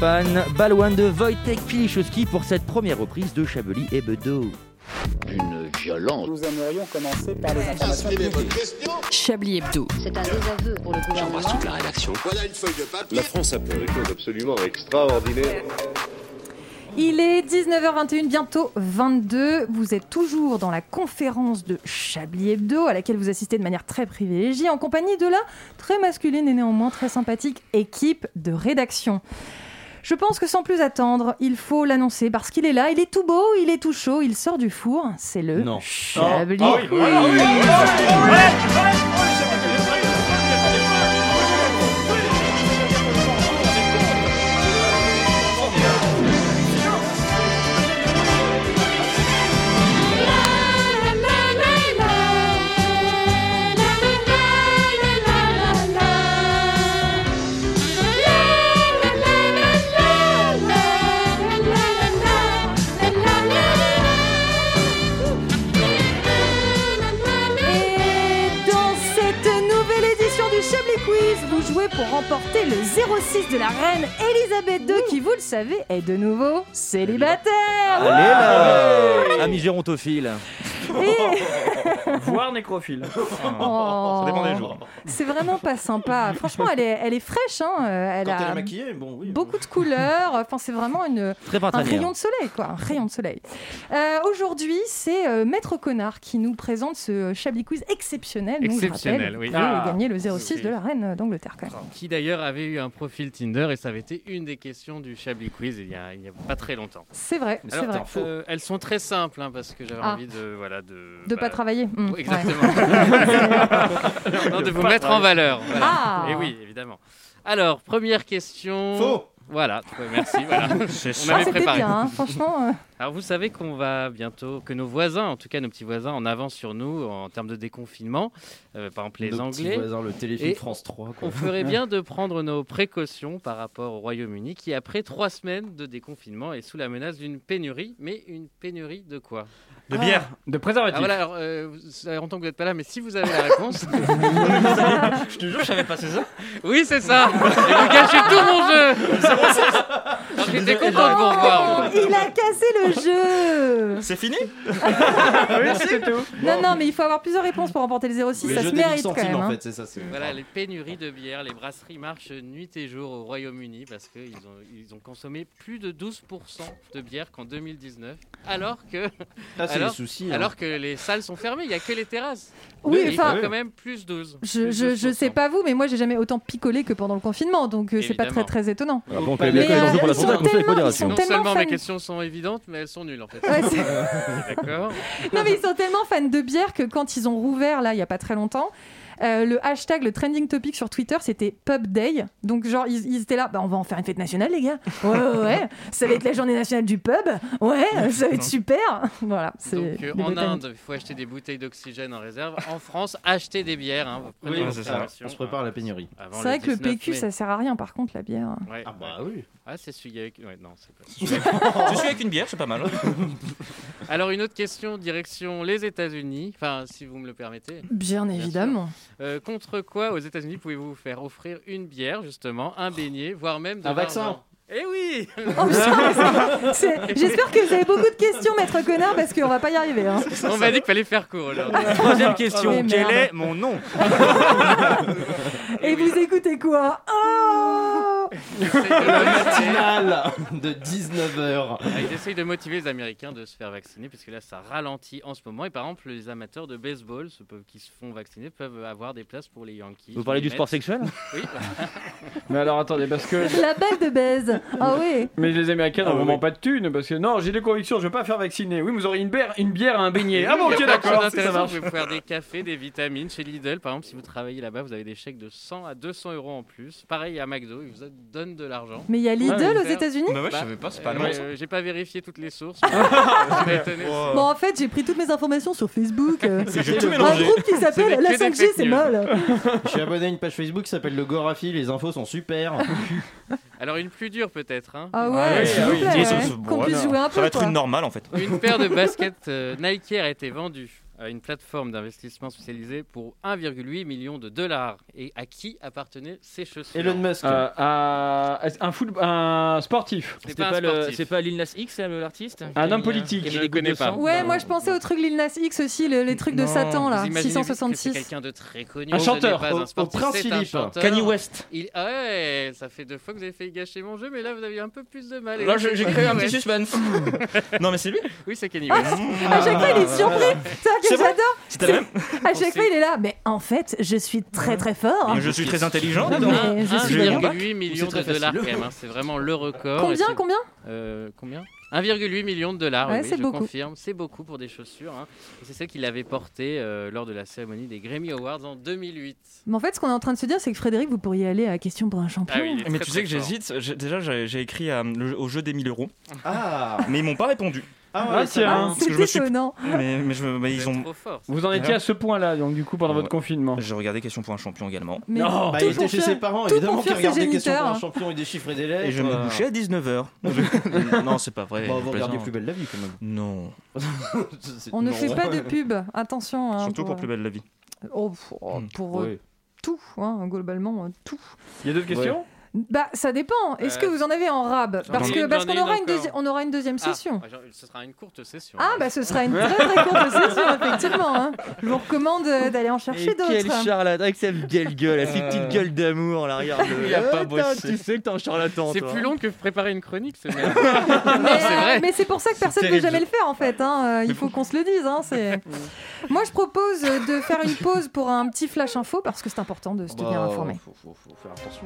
Speaker 14: Pan
Speaker 9: Balouin de Wojtek Pilichowski pour cette première reprise de Chablis et Bedeau.
Speaker 4: Une violence.
Speaker 15: Nous aimerions commencer par les informations
Speaker 5: Chablis Hebdo.
Speaker 16: C'est un désaveu pour le gouvernement.
Speaker 4: la rédaction. Voilà une feuille de papier.
Speaker 17: La France a fait des choses absolument extraordinaires.
Speaker 1: Il est 19h21, bientôt 22. Vous êtes toujours dans la conférence de Chablis Hebdo, à laquelle vous assistez de manière très privilégiée, en compagnie de la très masculine et néanmoins très sympathique équipe de rédaction. Je pense que sans plus attendre, il faut l'annoncer parce qu'il est là, il est tout beau, il est tout chaud, il sort du four. C'est le
Speaker 2: Non.
Speaker 1: Chablis.
Speaker 2: Ah oui, oui, oui, oui.
Speaker 1: Pour remporter le 06 de la reine Elisabeth II, qui, vous le savez, est de nouveau célibataire.
Speaker 9: Allez là Ami gérontophile.
Speaker 7: Voire nécrophile.
Speaker 1: Oh.
Speaker 2: Ça dépend des jours.
Speaker 1: C'est vraiment pas sympa. Franchement, elle est, elle est fraîche. Hein. euh, Elle
Speaker 2: Quand
Speaker 1: a
Speaker 2: elle est maquillée, bon, oui.
Speaker 1: beaucoup de couleurs. Enfin, c'est vraiment une,
Speaker 9: Très
Speaker 1: un rayon de soleil, quoi. Un rayon de soleil. Euh, Aujourd'hui, c'est euh, Maître Connard qui nous présente ce Chablis Quiz exceptionnel. Donc, je
Speaker 11: Exceptionnel,
Speaker 1: rappelle,
Speaker 11: oui.
Speaker 1: Vous
Speaker 11: Ah.
Speaker 1: gagné le 06
Speaker 11: Oui.
Speaker 1: de la reine d'Angleterre, quand même.
Speaker 11: Qui d'ailleurs avait eu un profil Tinder et ça avait été une des questions du Chablis Quiz il y a, pas très longtemps.
Speaker 1: C'est vrai, c'est vrai.
Speaker 11: euh, elles sont très simples hein, parce que j'avais
Speaker 1: Ah.
Speaker 11: envie de voilà de
Speaker 1: De
Speaker 11: bah,
Speaker 1: pas travailler. Hmm,
Speaker 11: oui, Exactement.
Speaker 1: ouais.
Speaker 11: non, de vous mettre en
Speaker 7: travailler.
Speaker 11: valeur. Voilà.
Speaker 1: Ah.
Speaker 11: Et oui, évidemment. Alors, première question.
Speaker 2: Faux.
Speaker 11: Voilà, ouais, merci. Voilà. On
Speaker 1: Ah,
Speaker 11: avait préparé.
Speaker 1: bien, hein, franchement. euh,
Speaker 11: Alors vous savez qu'on va bientôt, que nos voisins, en tout cas nos petits voisins, en avance sur nous en termes de déconfinement, euh, par exemple les
Speaker 2: Nos petits
Speaker 11: Anglais.
Speaker 2: voisins, le téléfilm France 3, quoi.
Speaker 11: On ferait bien de prendre nos précautions par rapport au Royaume-Uni qui, après trois semaines de déconfinement, est sous la menace d'une pénurie. Mais une pénurie de quoi?
Speaker 7: De bière. De préservatif.
Speaker 11: Ah, voilà, alors, euh, ça fait longtemps que vous n'êtes pas là, mais si vous avez la réponse.
Speaker 7: Je te jure, je savais pas, c'est ça?
Speaker 11: Oui, c'est ça Et vous gâchez tout mon jeu J'étais content de vous revoir. moi.
Speaker 1: Il a cassé le jeu
Speaker 10: C'est fini
Speaker 7: Oui, c'est tout.
Speaker 1: Non, non, mais il faut avoir plusieurs réponses pour remporter le 06,
Speaker 2: Le
Speaker 1: ça se
Speaker 2: des 10
Speaker 1: mérite quand même.
Speaker 2: en
Speaker 1: hein.
Speaker 2: fait, c'est ça.
Speaker 11: Voilà, les pénuries de bière, les brasseries marchent nuit et jour au Royaume-Uni parce qu'ils ont, ils ont consommé plus de 12% de bière qu'en 2019, alors que,
Speaker 2: Ah, c'est
Speaker 11: alors,
Speaker 2: les soucis. hein.
Speaker 11: alors que les salles sont fermées, il n'y a que les terrasses.
Speaker 1: Oui, enfin-
Speaker 11: quand même plus 12.
Speaker 1: Je, je, je
Speaker 11: 12%.
Speaker 1: sais pas vous, mais moi j'ai jamais autant picolé que pendant le confinement, donc euh, c'est pas très très étonnant. Mais, euh, ils sont tellement- ils
Speaker 11: Non
Speaker 1: sont
Speaker 11: seulement mes questions sont évidentes, mais elles sont nulles en fait.
Speaker 1: Ouais, c'est-
Speaker 11: D'accord.
Speaker 1: non mais ils sont tellement fans de bière que quand ils ont rouvert là il y a pas très longtemps, euh, le hashtag, le trending topic sur Twitter c'était Pub Day. Donc genre ils, ils étaient là, bah, on va en faire une fête nationale les gars. Ouais ouais, ouais. ça va être la journée nationale du pub. Ouais, ça va être super. Voilà, c'est
Speaker 11: Donc euh, en. Inde, il faut acheter des bouteilles d'oxygène en réserve. En France, acheter des bières. hein.
Speaker 2: Oui, c'est ça. On se prépare à la pénurie.
Speaker 1: C'est vrai que le
Speaker 11: 19
Speaker 1: PQ
Speaker 11: mai.
Speaker 1: ça sert à rien par contre la bière.
Speaker 11: Ouais,
Speaker 2: Ah bah oui.
Speaker 11: Ah, c'est celui avec. Ouais, non, c'est pas.
Speaker 10: Je suis avec une bière, c'est pas mal.
Speaker 11: Alors une autre question, direction les États-Unis, enfin si vous me le permettez.
Speaker 1: Bien évidemment.
Speaker 11: Euh, contre quoi aux États-Unis pouvez-vous vous faire offrir une bière justement, un beignet, voire même de
Speaker 2: Un vaccin.
Speaker 11: Eh oui
Speaker 1: Oh, J'espère que vous avez beaucoup de questions, maître connard, parce qu'on va pas y arriver. hein.
Speaker 11: On m'a dit qu'il fallait faire court aujourd'hui.
Speaker 10: Troisième question,
Speaker 1: Mais
Speaker 10: quel est mon nom
Speaker 1: Et vous écoutez quoi? Oh
Speaker 2: Le matinal de 19h.
Speaker 11: Ah, Ils essayent de motiver les Américains de se faire vacciner, parce que là, ça ralentit en ce moment. Et par exemple, les amateurs de baseball qui se font vacciner peuvent avoir des places pour les Yankees.
Speaker 9: Vous parlez du sport sexuel
Speaker 11: Oui.
Speaker 7: Mais alors attendez, parce que.
Speaker 1: La balle de baise. Ah oui.
Speaker 7: Mais les Américains
Speaker 2: Ah
Speaker 7: n'ont
Speaker 2: oui.
Speaker 7: vraiment pas de thunes parce que non, j'ai des convictions, je veux pas faire vacciner. Oui, vous aurez une bière, une bière à un beignet. Ah bon, ok, d'accord, ça marche.
Speaker 11: Vous pouvez faire des cafés, des vitamines chez Lidl. Par exemple, si vous travaillez là-bas, vous avez des chèques de 100 à 200 euros en plus. Pareil à McDo, ils vous donnent de l'argent.
Speaker 1: Mais il y a Lidl
Speaker 11: Ouais,
Speaker 1: aux États-Unis
Speaker 3: Bah ouais, je savais pas, c'est pas
Speaker 11: Euh,
Speaker 3: allemand,
Speaker 11: ouais,
Speaker 3: ça.
Speaker 11: euh, J'ai pas vérifié toutes les sources. mais étonné.
Speaker 1: Bon, en fait, j'ai pris toutes mes informations sur Facebook. euh,
Speaker 2: J'ai tout
Speaker 1: un
Speaker 2: mélangé.
Speaker 1: groupe qui s'appelle
Speaker 11: C'est
Speaker 1: La
Speaker 11: que des
Speaker 1: 5G,
Speaker 11: fake
Speaker 1: c'est
Speaker 11: news.
Speaker 1: mal.
Speaker 2: Je suis abonné à une page Facebook qui s'appelle le Gorafi, les infos sont super.
Speaker 11: Alors une plus dure peut-être. hein.
Speaker 1: Ah
Speaker 10: Ouais,
Speaker 1: ouais, s'il
Speaker 10: ah
Speaker 1: vous plaît,
Speaker 10: dis, ça,
Speaker 1: ouais.
Speaker 10: c'est-
Speaker 1: Qu'on puisse jouer un peu.
Speaker 10: Ça va être
Speaker 1: quoi.
Speaker 10: une normale en fait.
Speaker 11: Une paire de baskets euh, Nike Air a été vendue à une plateforme d'investissement spécialisée pour 1,8 million de dollars. Et à qui appartenaient ces chaussures
Speaker 2: Elon Musk.
Speaker 7: Euh, à- un, foot, un sportif.
Speaker 11: C'est pas,
Speaker 9: pas, pas Lil Nas X, euh, l'artiste
Speaker 7: Un homme politique.
Speaker 11: Je ne connais pas.
Speaker 1: Ouais, moi je pensais au truc Lil Nas X aussi, le- les trucs de. Satan là,
Speaker 11: Vous imaginez que c'est
Speaker 1: 666.
Speaker 11: quelqu'un de très connu.
Speaker 7: Un chanteur,
Speaker 11: pas
Speaker 2: au-
Speaker 11: un
Speaker 2: au Prince Philippe.
Speaker 11: chanteur.
Speaker 10: Kanye West.
Speaker 11: Il... Ah ouais, ça fait deux fois que vous avez failli gâcher mon jeu, mais là vous avez eu un peu plus de mal.
Speaker 10: Là, j'ai créé un petit suspense. non, mais c'est lui.
Speaker 11: Oui, c'est Kanye West.
Speaker 1: À chaque fois, il est surpris. Que j'adore.
Speaker 10: C'était même.
Speaker 1: À chaque fois, il est là. Mais en fait, je suis très très fort.
Speaker 10: Je suis très intelligent.
Speaker 1: Non,
Speaker 10: dis donc.
Speaker 1: mais je suis
Speaker 10: J'ai eu mon
Speaker 1: vraiment-
Speaker 10: bac.
Speaker 11: 1,8 million
Speaker 2: C'est
Speaker 11: de dollars quand même. hein. C'est vraiment le record.
Speaker 1: Combien, combien
Speaker 11: Euh, combien? 1,8 million de dollars,
Speaker 1: Ouais,
Speaker 11: oui,
Speaker 1: c'est
Speaker 11: je
Speaker 1: beaucoup.
Speaker 11: confirme. C'est beaucoup pour des chaussures. hein. Et c'est celle qu'il avait portée euh, lors de la cérémonie des Grammy Awards en 2008.
Speaker 1: Mais en fait, ce qu'on est en train de se dire, c'est que Frédéric, vous pourriez aller à la question pour un champion.
Speaker 11: Ah oui, il est
Speaker 10: Mais
Speaker 11: très,
Speaker 10: tu sais
Speaker 11: très
Speaker 10: que
Speaker 11: fort.
Speaker 10: j'hésite. J'ai- Déjà, j'ai j'ai écrit euh, le- au jeu des 1000 euros.
Speaker 2: Ah,
Speaker 10: Mais ils m'ont pas répondu.
Speaker 2: Ah,
Speaker 7: Ah,
Speaker 2: ouais,
Speaker 7: tiens.
Speaker 10: que je
Speaker 1: C'est
Speaker 10: me suis-
Speaker 1: étonnant.
Speaker 10: Mais, mais je, mais
Speaker 11: Vous
Speaker 10: ils ont.
Speaker 11: trop fort.
Speaker 7: Vous en étiez à ce point-là, donc du coup, pendant
Speaker 10: Ouais.
Speaker 7: votre confinement.
Speaker 10: J'ai regardé Question pour un champion également.
Speaker 1: Mais
Speaker 7: Non.
Speaker 2: Bah, il était
Speaker 1: pour
Speaker 2: chez ses parents,
Speaker 1: tout
Speaker 2: évidemment,
Speaker 1: pour
Speaker 2: qui
Speaker 1: faire ses
Speaker 2: regardait Question pour un
Speaker 1: géniteurs.
Speaker 2: champion et des chiffres et des lettres.
Speaker 10: Et je me
Speaker 2: euh.
Speaker 10: couchais à 19h. non, c'est pas vrai.
Speaker 2: Bon,
Speaker 10: je
Speaker 2: vous regardez plus belle la vie quand même.
Speaker 10: Non.
Speaker 2: C'est-
Speaker 1: On ne
Speaker 2: non.
Speaker 1: fait pas de pub. Attention. hein,
Speaker 10: Surtout pour plus belle la vie.
Speaker 1: Oh, pour, oh, pour, euh,
Speaker 2: Oui.
Speaker 1: tout, hein, globalement, euh, tout.
Speaker 7: Il y a d'autres questions?
Speaker 1: Bah, ça dépend. Est-ce que
Speaker 11: Euh,
Speaker 1: vous en avez en rab? Parce
Speaker 11: une,
Speaker 1: parce qu'on aura
Speaker 11: une
Speaker 1: deuxi- on aura une deuxième
Speaker 11: Ah,
Speaker 1: session.
Speaker 11: genre, ce sera une courte session.
Speaker 1: Ah, bah ce sera une très très courte session, effectivement. hein. Je vous recommande euh, d'aller en chercher
Speaker 9: Quel
Speaker 1: d'autres.
Speaker 9: charlatan avec cette belle gueule, la petite gueule d'amour là, regarde.
Speaker 10: Il a pas bossé.
Speaker 9: Tu sais que t'es un charlatan.
Speaker 11: C'est
Speaker 9: toi.
Speaker 11: plus long que préparer une chronique.
Speaker 1: Mais,
Speaker 11: c'est vrai.
Speaker 1: mais c'est pour ça que personne ne veut
Speaker 10: terrible.
Speaker 1: jamais le faire en fait. hein. Euh, Il faut qu'on se le dise. hein, c'est- Moi, je propose de faire une pause pour un petit flash info parce que c'est important de se tenir
Speaker 2: Bah,
Speaker 1: informé.
Speaker 2: Faut, faut- faut faire attention.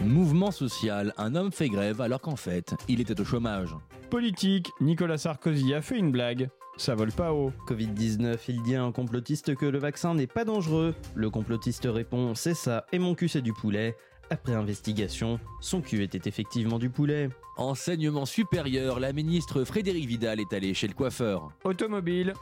Speaker 12: Mouvement social, un homme fait grève alors qu'en fait, il était au chômage.
Speaker 13: Politique, Nicolas Sarkozy a fait une blague. Ça vole pas haut.
Speaker 2: Covid-19, il dit à un complotiste que le vaccin n'est pas dangereux. Le complotiste répond C'est ça, et mon cul c'est du poulet. Après investigation, son cul était effectivement du poulet.
Speaker 12: Enseignement supérieur, la ministre Frédéric Vidal est allée chez le coiffeur.
Speaker 13: Automobile.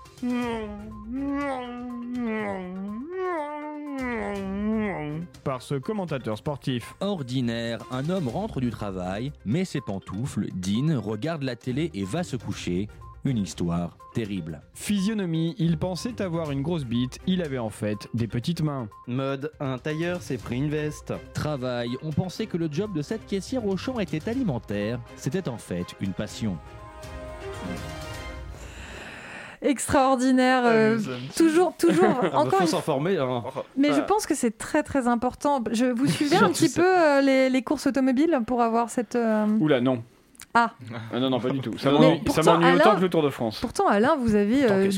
Speaker 13: Par ce commentateur sportif.
Speaker 12: Ordinaire, un homme rentre du travail, met ses pantoufles, dîne, regarde la télé et va se coucher. Une histoire terrible.
Speaker 13: Physionomie, il pensait avoir une grosse bite, il avait en fait des petites mains.
Speaker 2: Mode, un tailleur s'est pris une veste.
Speaker 12: Travail, on pensait que le job de cette caissière au champ était alimentaire. C'était en fait une passion.
Speaker 1: Extraordinaire. euh, toujours, toujours. Encore
Speaker 2: faut
Speaker 1: une
Speaker 2: s'informer. Hein.
Speaker 1: Mais je pense que c'est très très important. Je, vous suivez un petit
Speaker 2: ça.
Speaker 1: peu euh, les, les courses automobiles pour avoir cette. euh,
Speaker 7: Oula, non.
Speaker 1: Ah.
Speaker 7: non, non, pas du tout. Ça m'ennuie autant que le Tour de France.
Speaker 1: Pourtant, Alain, vous avez euh,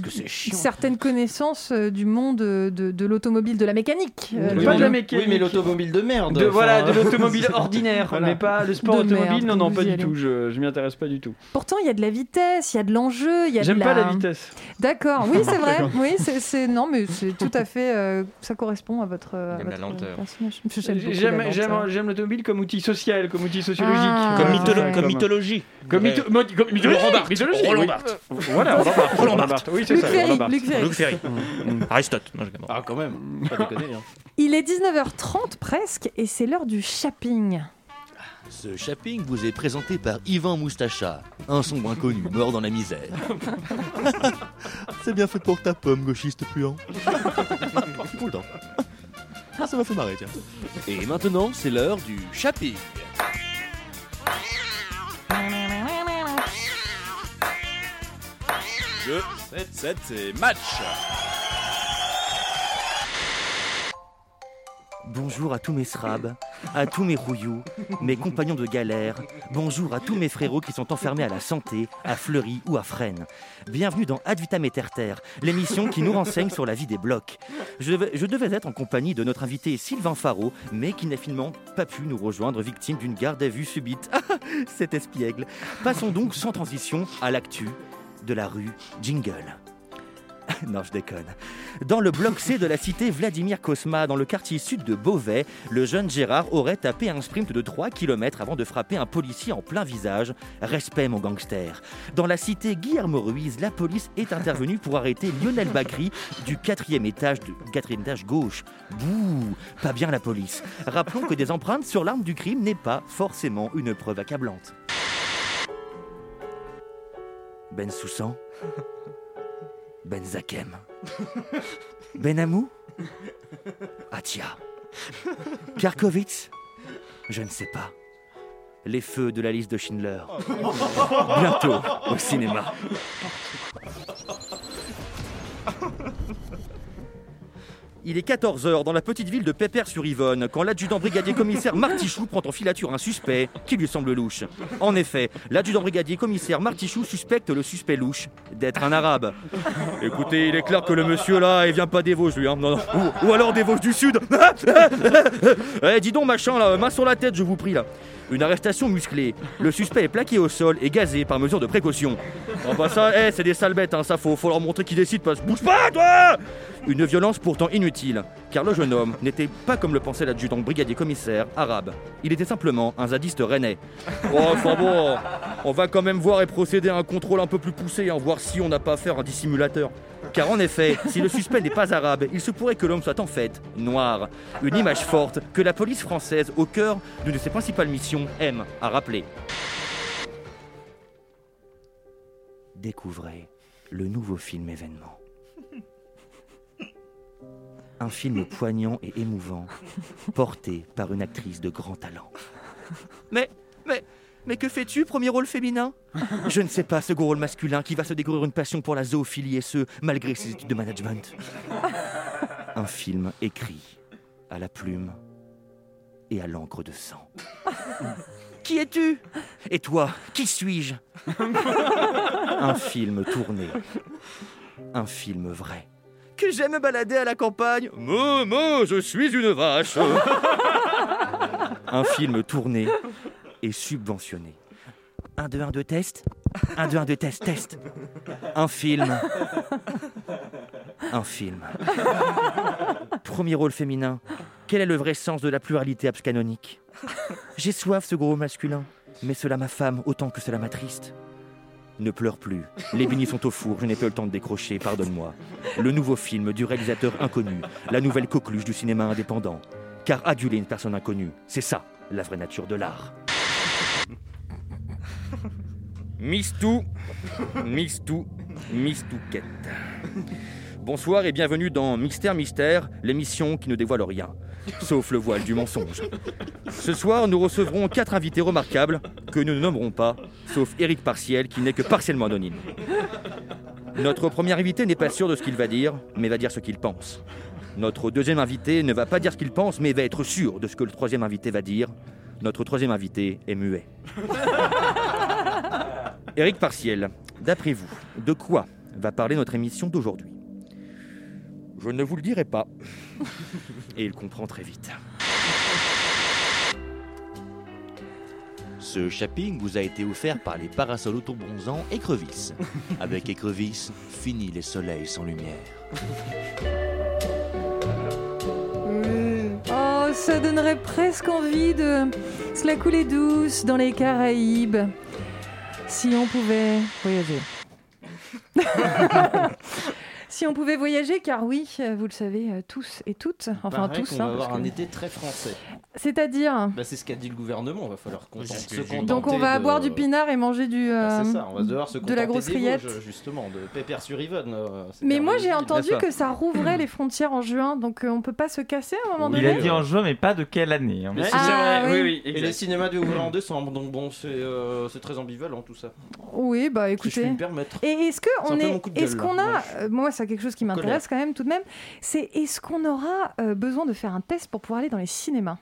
Speaker 1: certaines connaissances euh, du monde euh, de, de l'automobile, de la mécanique. euh,
Speaker 7: Oui, pas de la mécanique.
Speaker 2: Oui, mais l'automobile de merde.
Speaker 7: De, voilà, de l'automobile ordinaire,
Speaker 2: Voilà.
Speaker 7: mais pas le sport
Speaker 1: De
Speaker 7: automobile.
Speaker 1: merde,
Speaker 7: non, non, pas du
Speaker 1: allez.
Speaker 7: tout. Je, je m'y intéresse pas du tout.
Speaker 1: Pourtant, il y a de la vitesse, il y a de l'enjeu, il y a de
Speaker 7: J'aime
Speaker 1: la...
Speaker 7: pas la vitesse.
Speaker 1: D'accord, oui, c'est vrai. Oui, c'est non, mais c'est tout à fait. euh, ça correspond à votre. à
Speaker 10: J'aime la lenteur.
Speaker 1: personnage. J'aime
Speaker 7: l'automobile comme outil social, comme outil sociologique.
Speaker 1: Ah.
Speaker 10: Comme,
Speaker 1: Ah,
Speaker 10: mytholo-
Speaker 1: ouais.
Speaker 10: comme mythologie.
Speaker 7: Comme, mytho- comme mythologie.
Speaker 10: Roland Barthes.
Speaker 7: mythologie,
Speaker 10: Roland
Speaker 7: oui.
Speaker 10: Barthes.
Speaker 7: Voilà, Roland Barthes.
Speaker 10: Roland
Speaker 7: Roland
Speaker 10: Barthes.
Speaker 7: Barthes. Oui, c'est ça.
Speaker 1: Ferry,
Speaker 7: Roland Barthes.
Speaker 1: Luc Ferry.
Speaker 10: Luc Ferry. Aristote. Non, je
Speaker 2: Ah, quand même. Pas déconner. hein.
Speaker 1: Il est 19h30 presque et c'est l'heure du shopping.
Speaker 12: Ce shopping vous est présenté par Yvan Moustacha, un sombre inconnu mort dans la misère. C'est bien fait pour ta pomme, gauchiste puant. Suis content. Ah, ça m'a fait marrer, tiens. Et maintenant, c'est l'heure du shopping.
Speaker 8: Jeu, 7, 7, c'est match
Speaker 9: Bonjour à tous mes srabs, à tous mes rouillous, mes compagnons de galère. Bonjour à tous mes frérots qui sont enfermés à la santé, à Fleury ou à Fresnes. Bienvenue dans Ad Vitam l'émission qui nous renseigne sur la vie des blocs. Je devais, je devais être en compagnie de notre invité Sylvain Faro, mais qui n'a finalement pas pu nous rejoindre, victime d'une garde à vue subite. Ah, Cet espiègle. Passons donc sans transition à l'actu de la rue Jingle. non, je déconne. Dans le bloc C de la cité Vladimir Kosma, dans le quartier sud de Beauvais, le jeune Gérard aurait tapé un sprint de 3 km avant de frapper un policier en plein visage. Respect, mon gangster. Dans la cité Guillermo Ruiz, la police est intervenue pour arrêter Lionel Bacry du quatrième étage, de, quatrième étage gauche. Bouh, pas bien la police. Rappelons que des empreintes sur l'arme du crime n'est pas forcément une preuve accablante. Ben Soussan Ben Zakem Ben Amou Atia Karkovitz Je ne sais pas. Les feux de la liste de Schindler. Bientôt au cinéma. Il est 14h dans la petite ville de Pépère-sur-Yvonne quand l'adjudant brigadier commissaire Martichou prend en filature un suspect qui lui semble louche. En effet, l'adjudant brigadier commissaire Martichou suspecte le suspect louche d'être un arabe. Écoutez, il est clair que le monsieur là, il vient pas des Vosges lui, hein. Ou alors des Vosges du Sud. eh, dis donc machin là, main sur la tête, je vous prie là. Une arrestation musclée. Le suspect est plaqué au sol et gazé par mesure de précaution. Oh bah ça, eh, c'est des sales bêtes, hein, ça faut, faut leur montrer qu'ils décident, parce bouge pas toi Une violence pourtant inutile, car le jeune homme n'était pas comme le pensait l'adjudant brigadier commissaire arabe. Il était simplement un zadiste rennais. Oh, enfin bon, on va quand même voir et procéder à un contrôle un peu plus poussé, hein, voir si on n'a pas affaire à un dissimulateur. Car en effet, si le suspect n'est pas arabe, il se pourrait que l'homme soit en fait noir. Une image forte que la police française, au cœur d'une de ses principales missions, aime à rappeler. Découvrez le nouveau film événement. Un film poignant et émouvant, porté par une actrice de grand talent. Mais, mais, mais que fais-tu, premier rôle féminin? Je ne sais pas, second rôle masculin qui va se découvrir une passion pour la zoophilie et ce, malgré ses études de management. Un film écrit à la plume et à l'encre de sang. Qui es-tu? Et toi, qui suis-je? Un film tourné. Un film vrai. Que j'aime me balader à la campagne. Momo, je suis une vache. Un film tourné et subventionné. 1, 2, 1, 2, test. 1, 2, 1, 2, test, test. Un film. Un film. Premier rôle féminin. Quel est le vrai sens de la pluralité abscanonique? J'ai soif, ce gros masculin, mais cela m'affame autant que cela m'attriste. Ne pleure plus. Les beignets sont au four, je n'ai pas eu le temps de décrocher, pardonne-moi. Le nouveau film du réalisateur inconnu, la nouvelle coqueluche du cinéma indépendant. Car aduler une personne inconnue, c'est ça, la vraie nature de l'art. Mistou, Mistou, Mistouquette. Bonsoir et bienvenue dans Mystère Mystère, l'émission qui ne dévoile rien, sauf le voile du mensonge. Ce soir, nous recevrons quatre invités remarquables que nous ne nommerons pas, sauf Eric Partiel qui n'est que partiellement anonyme. Notre premier invité n'est pas sûr de ce qu'il va dire, mais va dire ce qu'il pense. Notre deuxième invité ne va pas dire ce qu'il pense, mais va être sûr de ce que le troisième invité va dire. Notre troisième invité est muet. Eric Partiel, d'après vous, de quoi va parler notre émission d'aujourd'hui? Je ne vous le dirai pas. Et il comprend très vite.
Speaker 12: Ce shopping vous a été offert par les parasols autobronzants Écrevisse. Avec Écrevisse, fini les soleils sans lumière.
Speaker 1: Oh, ça donnerait presque envie de se la couler douce dans les Caraïbes. Si on pouvait voyager. Si on pouvait voyager, car oui, euh, vous le savez euh, tous et toutes, enfin
Speaker 2: Pareil
Speaker 1: tous.
Speaker 2: qu'on va
Speaker 1: hein,
Speaker 2: avoir
Speaker 1: parce
Speaker 2: un été très français.
Speaker 1: C'est-à-dire
Speaker 2: Bah, c'est ce qu'a dit le gouvernement. Il va falloir content-
Speaker 12: c'est ce que
Speaker 2: se contenter.
Speaker 1: Donc on va
Speaker 2: de-
Speaker 1: boire du pinard et manger du
Speaker 2: Bah,
Speaker 1: euh,
Speaker 2: c'est ça, on va devoir se
Speaker 1: de la
Speaker 2: contenter
Speaker 1: grosse.
Speaker 2: Vosges, justement, de Pépère sur Yvonne. euh,
Speaker 1: Mais moi j'ai entendu que ça rouvrait les frontières en juin, donc euh, on peut pas se casser à un moment
Speaker 3: Il
Speaker 1: donné.
Speaker 3: a dit en juin, mais pas de quelle année. hein.
Speaker 1: Ah,
Speaker 2: vrai,
Speaker 1: oui.
Speaker 2: Et les cinémas de ouvrir en décembre, donc bon, c'est euh, très ambivalent tout ça.
Speaker 1: Oui, bah
Speaker 2: Si je puis
Speaker 1: écoutez.
Speaker 2: me permettre.
Speaker 1: Et est-ce on
Speaker 2: peu
Speaker 1: est, est-ce qu'on a, euh, moi quelque chose qui m'intéresse quand même tout de même, c'est est-ce qu'on aura euh, besoin de faire un test pour pouvoir aller dans les cinémas,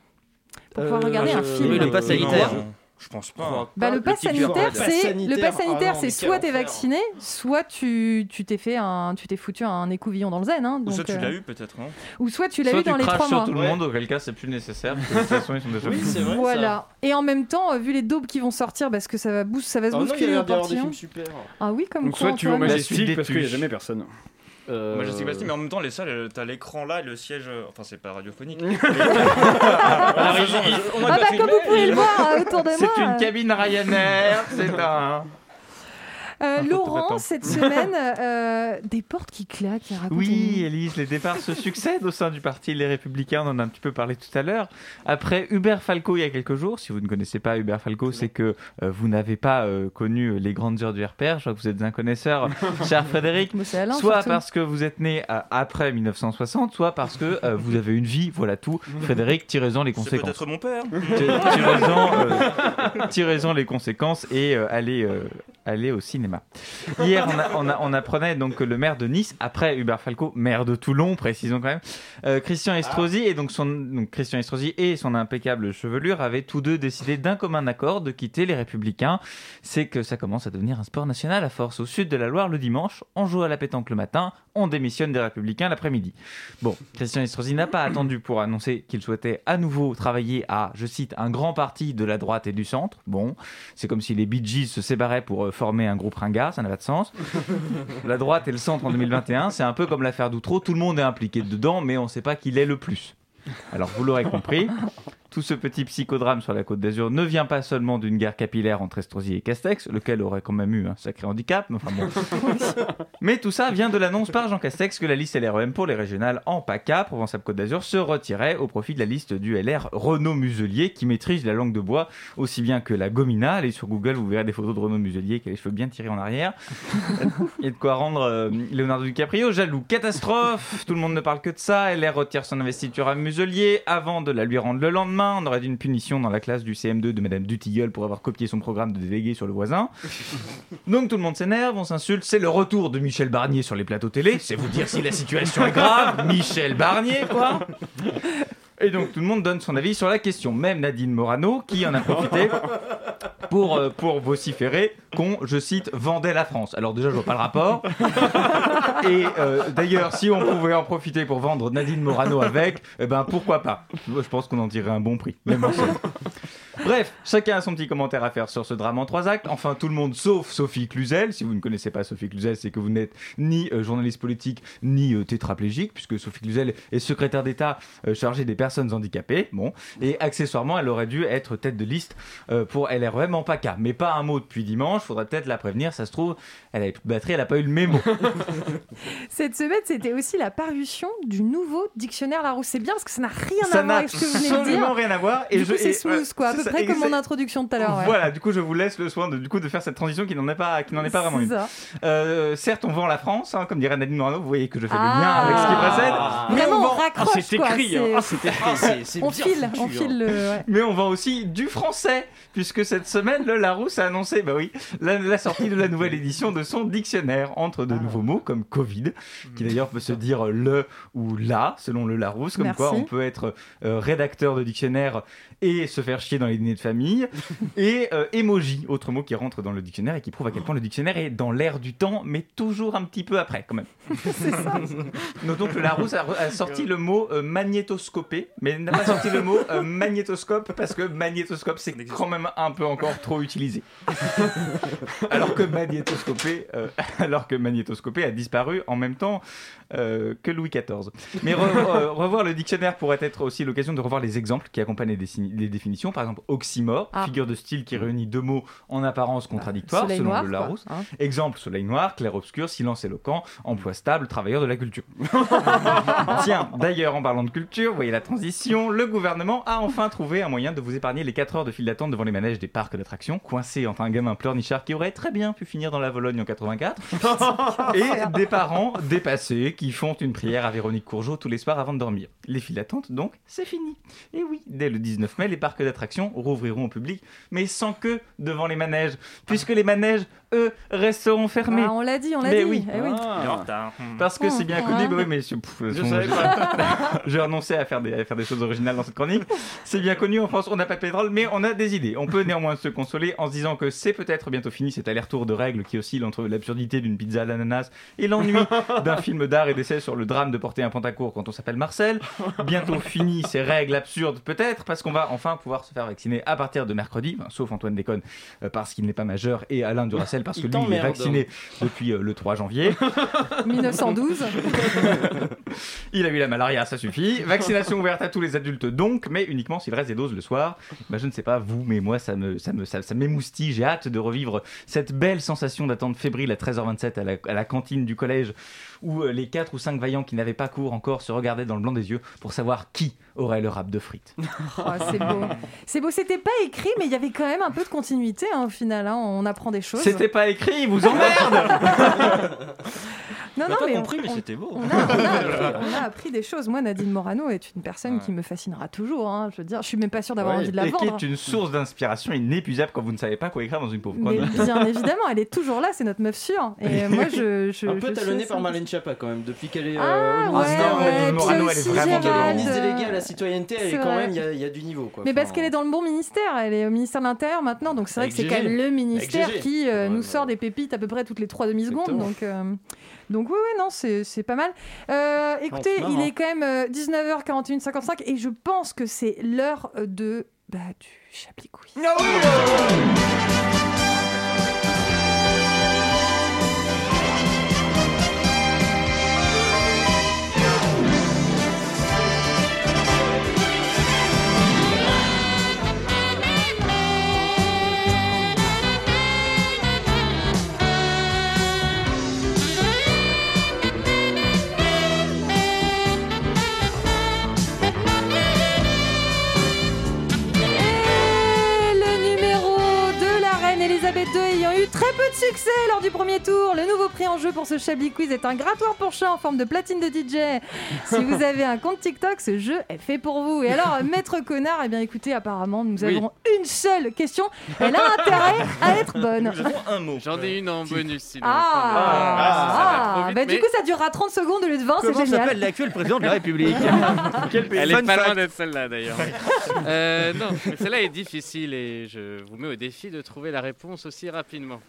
Speaker 1: pour pouvoir
Speaker 2: Euh,
Speaker 1: regarder un
Speaker 2: euh,
Speaker 1: film
Speaker 9: Oui, le pass sanitaire.
Speaker 10: Non, je pense pas.
Speaker 1: Bah, le pass sanitaire, c'est
Speaker 2: sanitaire,
Speaker 1: le pass
Speaker 2: ah
Speaker 1: sanitaire,
Speaker 2: non,
Speaker 1: c'est soit t'es vacciné, soit tu tu t'es fait un tu t'es foutu un écouvillon dans le zen, hein,
Speaker 10: Ou
Speaker 1: donc,
Speaker 10: tu
Speaker 1: euh,
Speaker 10: l'as eu peut-être, non
Speaker 1: ou soit tu l'as
Speaker 3: Soit
Speaker 1: eu dans les trois
Speaker 3: sur
Speaker 1: mois.
Speaker 3: tout le monde, auquel cas c'est plus nécessaire. parce que de toute façon, ils sont déjà
Speaker 2: Oui, vrai.
Speaker 1: Voilà. Et en même temps, euh, vu les daubes qui vont sortir, parce que ça va, ça va se.
Speaker 2: Ah non, il y a
Speaker 1: bousculer au portillon.
Speaker 2: super.
Speaker 1: Ah oui, comme
Speaker 13: Donc
Speaker 1: quoi.
Speaker 13: soit tu vas au Majestic parce qu'il n'y a jamais personne.
Speaker 2: Euh,
Speaker 10: Moi je dis Bastille, mais en même temps, les salles, euh, t'as l'écran là et le siège. euh, Enfin, c'est pas radiophonique.
Speaker 1: Ah bah comme vous pouvez le voir euh, autour de moi.
Speaker 3: C'est une cabine Ryanair, c'est un.
Speaker 1: Euh,
Speaker 3: Attends,
Speaker 1: Laurent, cette semaine, euh, des portes qui claquent.
Speaker 3: Oui, Elise, les départs se succèdent au sein du parti Les Républicains, on en a un petit peu parlé tout à l'heure. Après Hubert Falco il y a quelques jours, si vous ne connaissez pas Hubert Falco, c'est que euh, vous n'avez pas euh, connu les grandes heures du RPR, je crois que vous êtes un connaisseur, cher Frédéric.
Speaker 1: C'est Alain,
Speaker 3: soit
Speaker 1: surtout.
Speaker 3: parce que vous êtes né euh, après 1960, soit parce que euh, vous avez une vie, voilà tout. Frédéric, tirez-en les
Speaker 10: C'est
Speaker 3: conséquences.
Speaker 10: peut-être mon père.
Speaker 3: Ti- Tirez-en euh, les conséquences et euh, allez, euh, allez au cinéma. Hier, on, apprenait donc que le maire de Nice, après Hubert Falco, maire de Toulon, précisons quand même, euh, Christian Estrosi et donc son Christian Estrosi et son impeccable chevelure avaient tous deux décidé d'un commun accord de quitter les Républicains. C'est que ça commence à devenir un sport national à force. Au sud de la Loire, le dimanche, on joue à la pétanque le matin, on démissionne des Républicains l'après-midi. Bon, Christian Estrosi n'a pas attendu pour annoncer qu'il souhaitait à nouveau travailler à, je cite, un grand parti de la droite et du centre. Bon, c'est comme si les Bee Gees se séparaient pour euh, former un groupe ça n'a pas de sens. La droite et le centre en 2021, c'est un peu comme l'affaire d'Outreau, tout le monde est impliqué dedans, mais on ne sait pas qui l'est le plus. Alors vous l'aurez compris, tout ce petit psychodrame sur la Côte d'Azur ne vient pas seulement d'une guerre capillaire entre Estrosi et Castex, lequel aurait quand même eu un sacré handicap, mais enfin bon. Mais tout ça vient de l'annonce par Jean Castex que la liste LREM pour les régionales en PACA, Provence-Alpes-Côte d'Azur, se retirait au profit de la liste du LR Renaud Muselier, qui maîtrise la langue de bois aussi bien que la gomina. Allez sur Google, vous verrez des photos de Renaud Muselier qui a les cheveux bien tirés en arrière. Il y a de quoi rendre euh, Leonardo DiCaprio jaloux. Catastrophe Tout le monde ne parle que de ça. LR retire son investiture à Muselier avant de la lui rendre le lendemain. On aurait dû une punition dans la classe du CM2 de Madame Dutilleul pour avoir copié son programme de délégué sur le voisin. Donc tout le monde s'énerve, on s'insulte. C'est le retour de Michel Barnier sur les plateaux télé. C'est vous dire si la situation est grave. Michel Barnier, quoi et donc tout le monde donne son avis sur la question. Même Nadine Morano, qui en a profité pour, euh, pour vociférer qu'on, je cite, vendait la France. Alors déjà, je vois pas le rapport. Et euh, d'ailleurs, si on pouvait en profiter pour vendre Nadine Morano avec, eh ben pourquoi pas? Je pense qu'on en tirerait un bon prix, même en. Bref, chacun a son petit commentaire à faire sur ce drame en trois actes. Enfin, tout le monde sauf Sophie Cluzel. Si vous ne connaissez pas Sophie Cluzel, c'est que vous n'êtes ni euh, journaliste politique ni euh, tétraplégique, puisque Sophie Cluzel est secrétaire d'État euh, chargée des personnes handicapées. Bon, et accessoirement, elle aurait dû être tête de liste pour LREM en PACA. Mais pas un mot depuis dimanche. Faudrait peut-être la prévenir. Ça se trouve, elle avait plus de batterie, elle n'a pas eu le mémo.
Speaker 1: Cette semaine, c'était aussi la parution du nouveau dictionnaire Larousse. C'est bien parce que ça n'a rien
Speaker 3: Ça
Speaker 1: à voir avec ce que vous venez de
Speaker 3: absolument
Speaker 1: dire.
Speaker 3: rien à voir. Et
Speaker 1: du
Speaker 3: je-
Speaker 1: coup,
Speaker 3: et-
Speaker 1: smooth, quoi. Peu près comme mon introduction de tout à l'heure. ouais.
Speaker 3: Voilà, du coup, je vous laisse le soin de, du coup, de faire cette transition qui n'en est pas, qui n'en est pas vraiment
Speaker 1: C'est
Speaker 3: une.
Speaker 1: ça.
Speaker 3: Euh, certes, on vend la France, hein, comme dirait Nadine Morano. Vous voyez que je fais
Speaker 1: Ah.
Speaker 3: le lien avec ce qui précède. Mais
Speaker 1: Vraiment, on
Speaker 3: vend-
Speaker 1: raccroche,
Speaker 13: c'est écrit, hein.
Speaker 1: c'est-
Speaker 13: Ah, c'est écrit.
Speaker 2: Ah, c'est- c'est
Speaker 1: on file, on
Speaker 2: hein.
Speaker 1: file le. ouais.
Speaker 3: Mais on vend aussi du français, puisque cette semaine, le Larousse a annoncé, bah oui, la, la sortie de la nouvelle édition de son dictionnaire entre de nouveaux mots comme Covid, qui d'ailleurs peut se dire le ou la, selon le Larousse, comme
Speaker 1: Merci.
Speaker 3: quoi on peut être euh, rédacteur de dictionnaire et se faire chier dans les dîners de famille, et euh, emoji, autre mot qui rentre dans le dictionnaire et qui prouve à quel point le dictionnaire est dans l'air du temps, mais toujours un petit peu après quand même. Notons que Larousse a, a sorti le mot euh, magnétoscopé, mais n'a pas sorti le mot euh, magnétoscope parce que magnétoscope c'est quand même un peu encore trop utilisé. alors que magnétoscopé, euh, alors que magnétoscopé a disparu en même temps euh, que Louis XIV. Mais re- re- revoir le dictionnaire pourrait être aussi l'occasion de revoir les exemples qui accompagnent les, les définitions. Par exemple, oxymore,
Speaker 1: Ah.
Speaker 3: figure de style qui réunit deux mots en apparence contradictoires,
Speaker 1: Soleil
Speaker 3: selon
Speaker 1: noir,
Speaker 3: le
Speaker 1: quoi,
Speaker 3: Larousse.
Speaker 1: hein.
Speaker 3: Exemple, soleil noir, clair-obscur, silence éloquent, emploi stable, travailleur de la culture. Tiens, d'ailleurs, en parlant de culture, vous voyez la transition, le gouvernement a enfin trouvé un moyen de vous épargner les 4 heures de file d'attente devant les manèges des parcs d'attractions, coincés entre un gamin pleurnichard qui aurait très bien pu finir dans la Vologne en 84, et des parents dépassés qui font une prière à Véronique Courgeot tous les soirs avant de dormir. Les files d'attente, donc, c'est fini. Et oui, dès le 19 mai, les parcs d'attractions rouvriront au public, mais sans que devant les manèges, puisque les manèges, eux, resteront fermés.
Speaker 1: Ah, on l'a dit, on l'a
Speaker 3: Mais
Speaker 1: dit.
Speaker 3: oui.
Speaker 1: Eh oui.
Speaker 3: Retard. Parce que c'est bien
Speaker 1: Ah.
Speaker 3: connu, bah oui, mais je, pff,
Speaker 7: Je
Speaker 3: son-
Speaker 7: savais pas.
Speaker 3: je renonçais à faire, des, à faire des choses originales dans cette chronique. C'est bien connu en France, on n'a pas de pétrole, mais on a des idées. On peut néanmoins se consoler en se disant que c'est peut-être bientôt fini cet aller-retour de règles qui oscille entre l'absurdité d'une pizza à l'ananas et l'ennui d'un film d'art et d'essai sur le drame de porter un pantacourt quand on s'appelle Marcel. Bientôt fini ces règles absurdes, peut-être, parce qu'on va enfin pouvoir se faire vacciner à partir de mercredi, enfin, sauf Antoine Déconne euh, parce qu'il n'est pas majeur et Alain Duracel parce
Speaker 2: Il
Speaker 3: que lui il est vacciné depuis euh, le 3 janvier.
Speaker 1: 1912.
Speaker 3: Il a eu la malaria, ça suffit. Vaccination ouverte à tous les adultes donc, mais uniquement s'il reste des doses le soir. Bah, je ne sais pas vous, mais moi ça me ça me ça, ça m'émoustille. J'ai hâte de revivre cette belle sensation d'attente fébrile à 13h27 à la, à la cantine du collège où euh, les quatre ou cinq vaillants qui n'avaient pas cours encore se regardaient dans le blanc des yeux pour savoir qui aurait le rap de frites.
Speaker 1: Oh, c'est beau. C'est beau. C'était pas écrit, mais il y avait quand même un peu de continuité hein, au final. hein. On apprend des choses.
Speaker 3: C'était pas écrit, il vous emmerde
Speaker 1: Non, non, mais
Speaker 2: compris,
Speaker 1: on,
Speaker 2: mais c'était beau.
Speaker 1: On a, on a appris, on a appris des choses. Moi, Nadine Morano est une personne qui me fascinera toujours. hein. Je veux dire, je suis même pas sûre d'avoir
Speaker 3: Ouais,
Speaker 1: envie de la
Speaker 3: et qui
Speaker 1: vendre.
Speaker 3: est une source d'inspiration inépuisable quand vous ne savez pas quoi écrire dans une pauvre
Speaker 1: Mais bien évidemment, elle est toujours là. C'est notre meuf sûre. Et moi, je, je
Speaker 2: un peu talonnée par Marlène Schiappa quand même, depuis qu'elle est
Speaker 1: Ah,
Speaker 2: euh, au
Speaker 1: ouais,
Speaker 2: Nadine Morano, elle est
Speaker 1: aussi
Speaker 2: vraiment
Speaker 1: Gérald,
Speaker 2: ministre
Speaker 1: euh,
Speaker 2: déléguée à la citoyenneté, elle est quand
Speaker 1: vrai.
Speaker 2: même, il y a- il y, a du niveau. Quoi.
Speaker 1: Mais parce qu'elle est dans le bon ministère, elle est au ministère de l'Intérieur maintenant, donc c'est vrai que c'est quand même le ministère qui euh, nous sort des pépites à peu près toutes les 3 demi-secondes. Donc, euh, donc oui, oui, non, c'est c'est pas mal. Euh, écoutez,
Speaker 2: marrant.
Speaker 1: il est quand même euh, 19h41, 55 et je pense que c'est l'heure de bah, du Chablis Quiz. De succès lors du premier tour. Le nouveau prix en jeu pour ce Chablis Quiz est un grattoir pour chat en forme de platine de DJ. Si vous avez un compte TikTok, ce jeu est fait pour vous. Et alors, maître connard, eh bien écoutez, apparemment, nous
Speaker 11: Oui.
Speaker 1: avons une seule question. Elle a intérêt à être bonne.
Speaker 11: un mot. J'en ai une en bonus sinon.
Speaker 1: Ah, ah,
Speaker 11: ça trop vite,
Speaker 1: bah, du
Speaker 11: mais
Speaker 1: coup, ça durera 30 secondes au lieu de 20, c'est
Speaker 9: Comment
Speaker 1: génial.
Speaker 9: s'appelle l'actuel président de la République Quel pays
Speaker 11: Elle est pas loin d'être celle-là d'ailleurs. Euh, non, celle-là est difficile et je vous mets au défi de trouver la réponse aussi rapidement.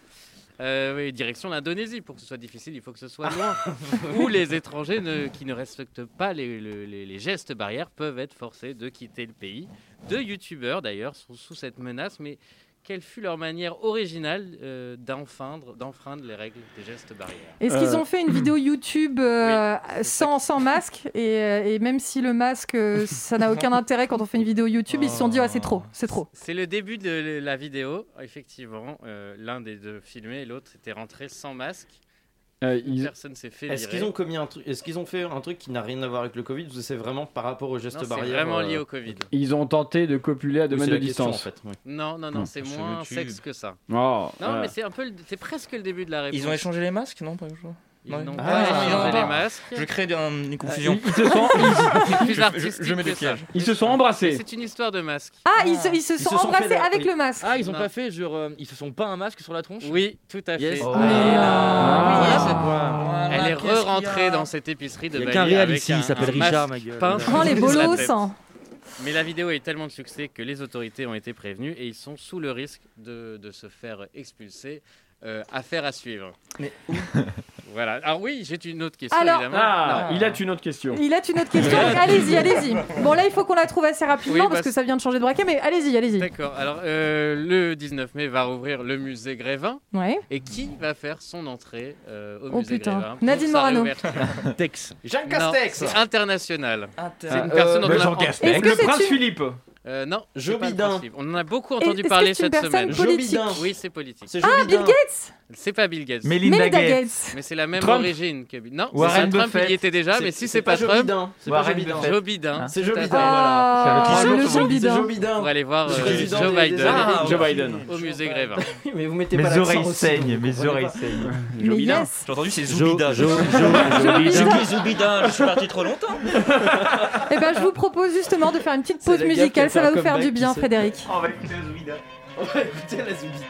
Speaker 11: Euh, oui, direction l'Indonésie. Pour que ce soit difficile, il faut que ce soit loin. Où les étrangers ne- qui ne respectent pas les, le- les- les gestes barrières peuvent être forcés de quitter le pays. Deux youtubeurs d'ailleurs sont sous cette menace, mais quelle fut leur manière originale euh, d'enfreindre, les règles des gestes barrières?
Speaker 1: Est-ce qu'ils ont fait une vidéo YouTube euh, sans, sans masque? Et, euh, et même si le masque, euh, ça n'a aucun intérêt quand on fait une vidéo YouTube, ils se sont dit ah, c'est trop, c'est trop.
Speaker 11: C'est le début de la vidéo, effectivement. Euh, L'un des deux filmé et l'autre était rentré sans masque.
Speaker 7: Euh, ils-
Speaker 11: Personne s'est fait
Speaker 2: Est-ce qu'ils ont commis un truc Est-ce qu'ils ont fait un truc qui n'a rien à voir avec le Covid ou c'est vraiment par rapport aux gestes
Speaker 11: Non, c'est
Speaker 2: barrières
Speaker 11: vraiment
Speaker 2: euh,
Speaker 11: lié au Covid.
Speaker 7: Ils ont tenté de copuler à deux mètres de
Speaker 2: question,
Speaker 7: distance.
Speaker 2: en fait, oui.
Speaker 11: Non, non, non, c'est moins
Speaker 7: YouTube.
Speaker 11: sexe que ça.
Speaker 7: Oh,
Speaker 11: non, mais c'est un peu, le- c'est presque le début de la réponse.
Speaker 18: Ils ont échangé les masques, non pas toujours
Speaker 11: Ils
Speaker 18: Non.
Speaker 11: n'ont
Speaker 18: Ah,
Speaker 11: pas
Speaker 18: ils
Speaker 11: les
Speaker 18: pas.
Speaker 11: masques.
Speaker 18: Je crée un- une confusion.
Speaker 7: Ils, ils se sont,
Speaker 18: Je-
Speaker 11: artistique
Speaker 18: je mets des pièges.
Speaker 7: ils se sont embrassés.
Speaker 11: C'est une histoire de masque.
Speaker 1: Ah, ils se, ils se sont embrassés avec le masque.
Speaker 18: Ah, ils ont
Speaker 11: Non.
Speaker 18: pas fait genre euh, ils se sont pas un masque sur la tronche?
Speaker 11: Oui, tout à
Speaker 18: Yes.
Speaker 11: fait.
Speaker 18: Oh.
Speaker 11: Ah,
Speaker 18: Ah,
Speaker 11: c'est-
Speaker 18: c'est quoi
Speaker 11: Elle est re-rentrée dans cette épicerie de
Speaker 9: Il y a qu'un
Speaker 11: avec
Speaker 9: ici, il s'appelle Richard, ma gueule.
Speaker 1: Oh, les bolos hein.
Speaker 11: Mais la vidéo a eu tellement de succès que les autorités ont été prévenues et ils sont sous le risque de, de se faire expulser. Euh, affaire à suivre.
Speaker 18: Mais
Speaker 11: voilà. Alors oui, j'ai une autre question
Speaker 1: Alors-
Speaker 11: évidemment.
Speaker 7: Ah, il a une autre question.
Speaker 1: Il a une autre question, allez-y, allez-y. Bon là, il faut qu'on la trouve assez rapidement
Speaker 11: Oui,
Speaker 1: parce
Speaker 11: parce-
Speaker 1: que ça vient de changer de braquet, mais allez-y, allez-y.
Speaker 11: D'accord. Alors euh, le 19 mai va rouvrir le musée Grévin.
Speaker 1: Ouais.
Speaker 11: Et qui va faire son entrée euh, au
Speaker 1: Oh,
Speaker 11: musée
Speaker 1: putain.
Speaker 11: Grévin
Speaker 1: Nadine Morano.
Speaker 9: Tex.
Speaker 18: Jean Castex
Speaker 11: c'est international.
Speaker 18: Inter-
Speaker 11: C'est une
Speaker 18: Euh,
Speaker 11: personne dont on a-
Speaker 7: Jean Castex. Le prince Philippe.
Speaker 11: Euh, non,
Speaker 19: Joe Biden.
Speaker 11: On en a beaucoup entendu parler cette semaine.
Speaker 1: politique Joe Biden.
Speaker 11: Oui, c'est politique.
Speaker 1: Ah, Bill Gates
Speaker 11: C'est pas Bill Gates.
Speaker 3: Melinda
Speaker 1: Melinda
Speaker 3: Gates.
Speaker 1: Gates.
Speaker 11: Mais c'est la même
Speaker 3: Trump.
Speaker 11: origine que Bill. Non, c'est
Speaker 3: Warren
Speaker 11: Trump,
Speaker 3: Buffett.
Speaker 11: il y était déjà, mais si
Speaker 19: c'est pas
Speaker 11: pas
Speaker 19: Joe
Speaker 11: Trump,
Speaker 19: Biden. C'est pas
Speaker 3: Warren
Speaker 19: Joe Biden.
Speaker 11: Joe Biden.
Speaker 19: C'est Joe Biden.
Speaker 1: Ah,
Speaker 19: voilà.
Speaker 1: le
Speaker 19: C'est
Speaker 1: Joe Biden.
Speaker 19: Joe Biden.
Speaker 11: Pour aller voir
Speaker 19: Le
Speaker 11: euh, Joe Biden
Speaker 19: Américains.
Speaker 2: Joe Biden.
Speaker 11: au musée Grévin.
Speaker 19: Mais vous mettez pas
Speaker 3: Mes oreilles saignent, mes oreilles saignent.
Speaker 1: Mais yes
Speaker 8: J'ai entendu c'est Zoubida.
Speaker 9: Jo, Jo, Jo,
Speaker 1: Biden.
Speaker 9: Biden.
Speaker 8: Zoubida Je suis parti trop longtemps.
Speaker 1: Eh ben, je vous propose justement de faire une petite pause musicale, ça va vous faire du bien, Frédéric.
Speaker 3: On va écouter Zoubida.
Speaker 19: On va écouter la Zoubida.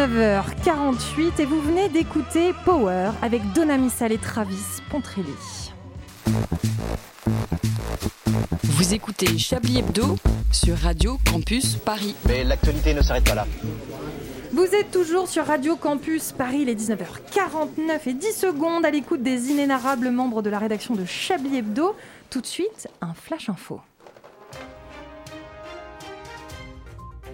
Speaker 1: 19h48 et vous venez d'écouter Power avec Donna Missal et Travis Pontrelli.
Speaker 5: Vous écoutez Chablis Hebdo sur Radio Campus Paris.
Speaker 4: Mais l'actualité ne s'arrête pas là.
Speaker 1: Vous êtes toujours sur Radio Campus Paris, les 19h49 et 10 secondes à l'écoute des inénarrables membres de la rédaction de Chablis Hebdo. Tout de suite, un flash info.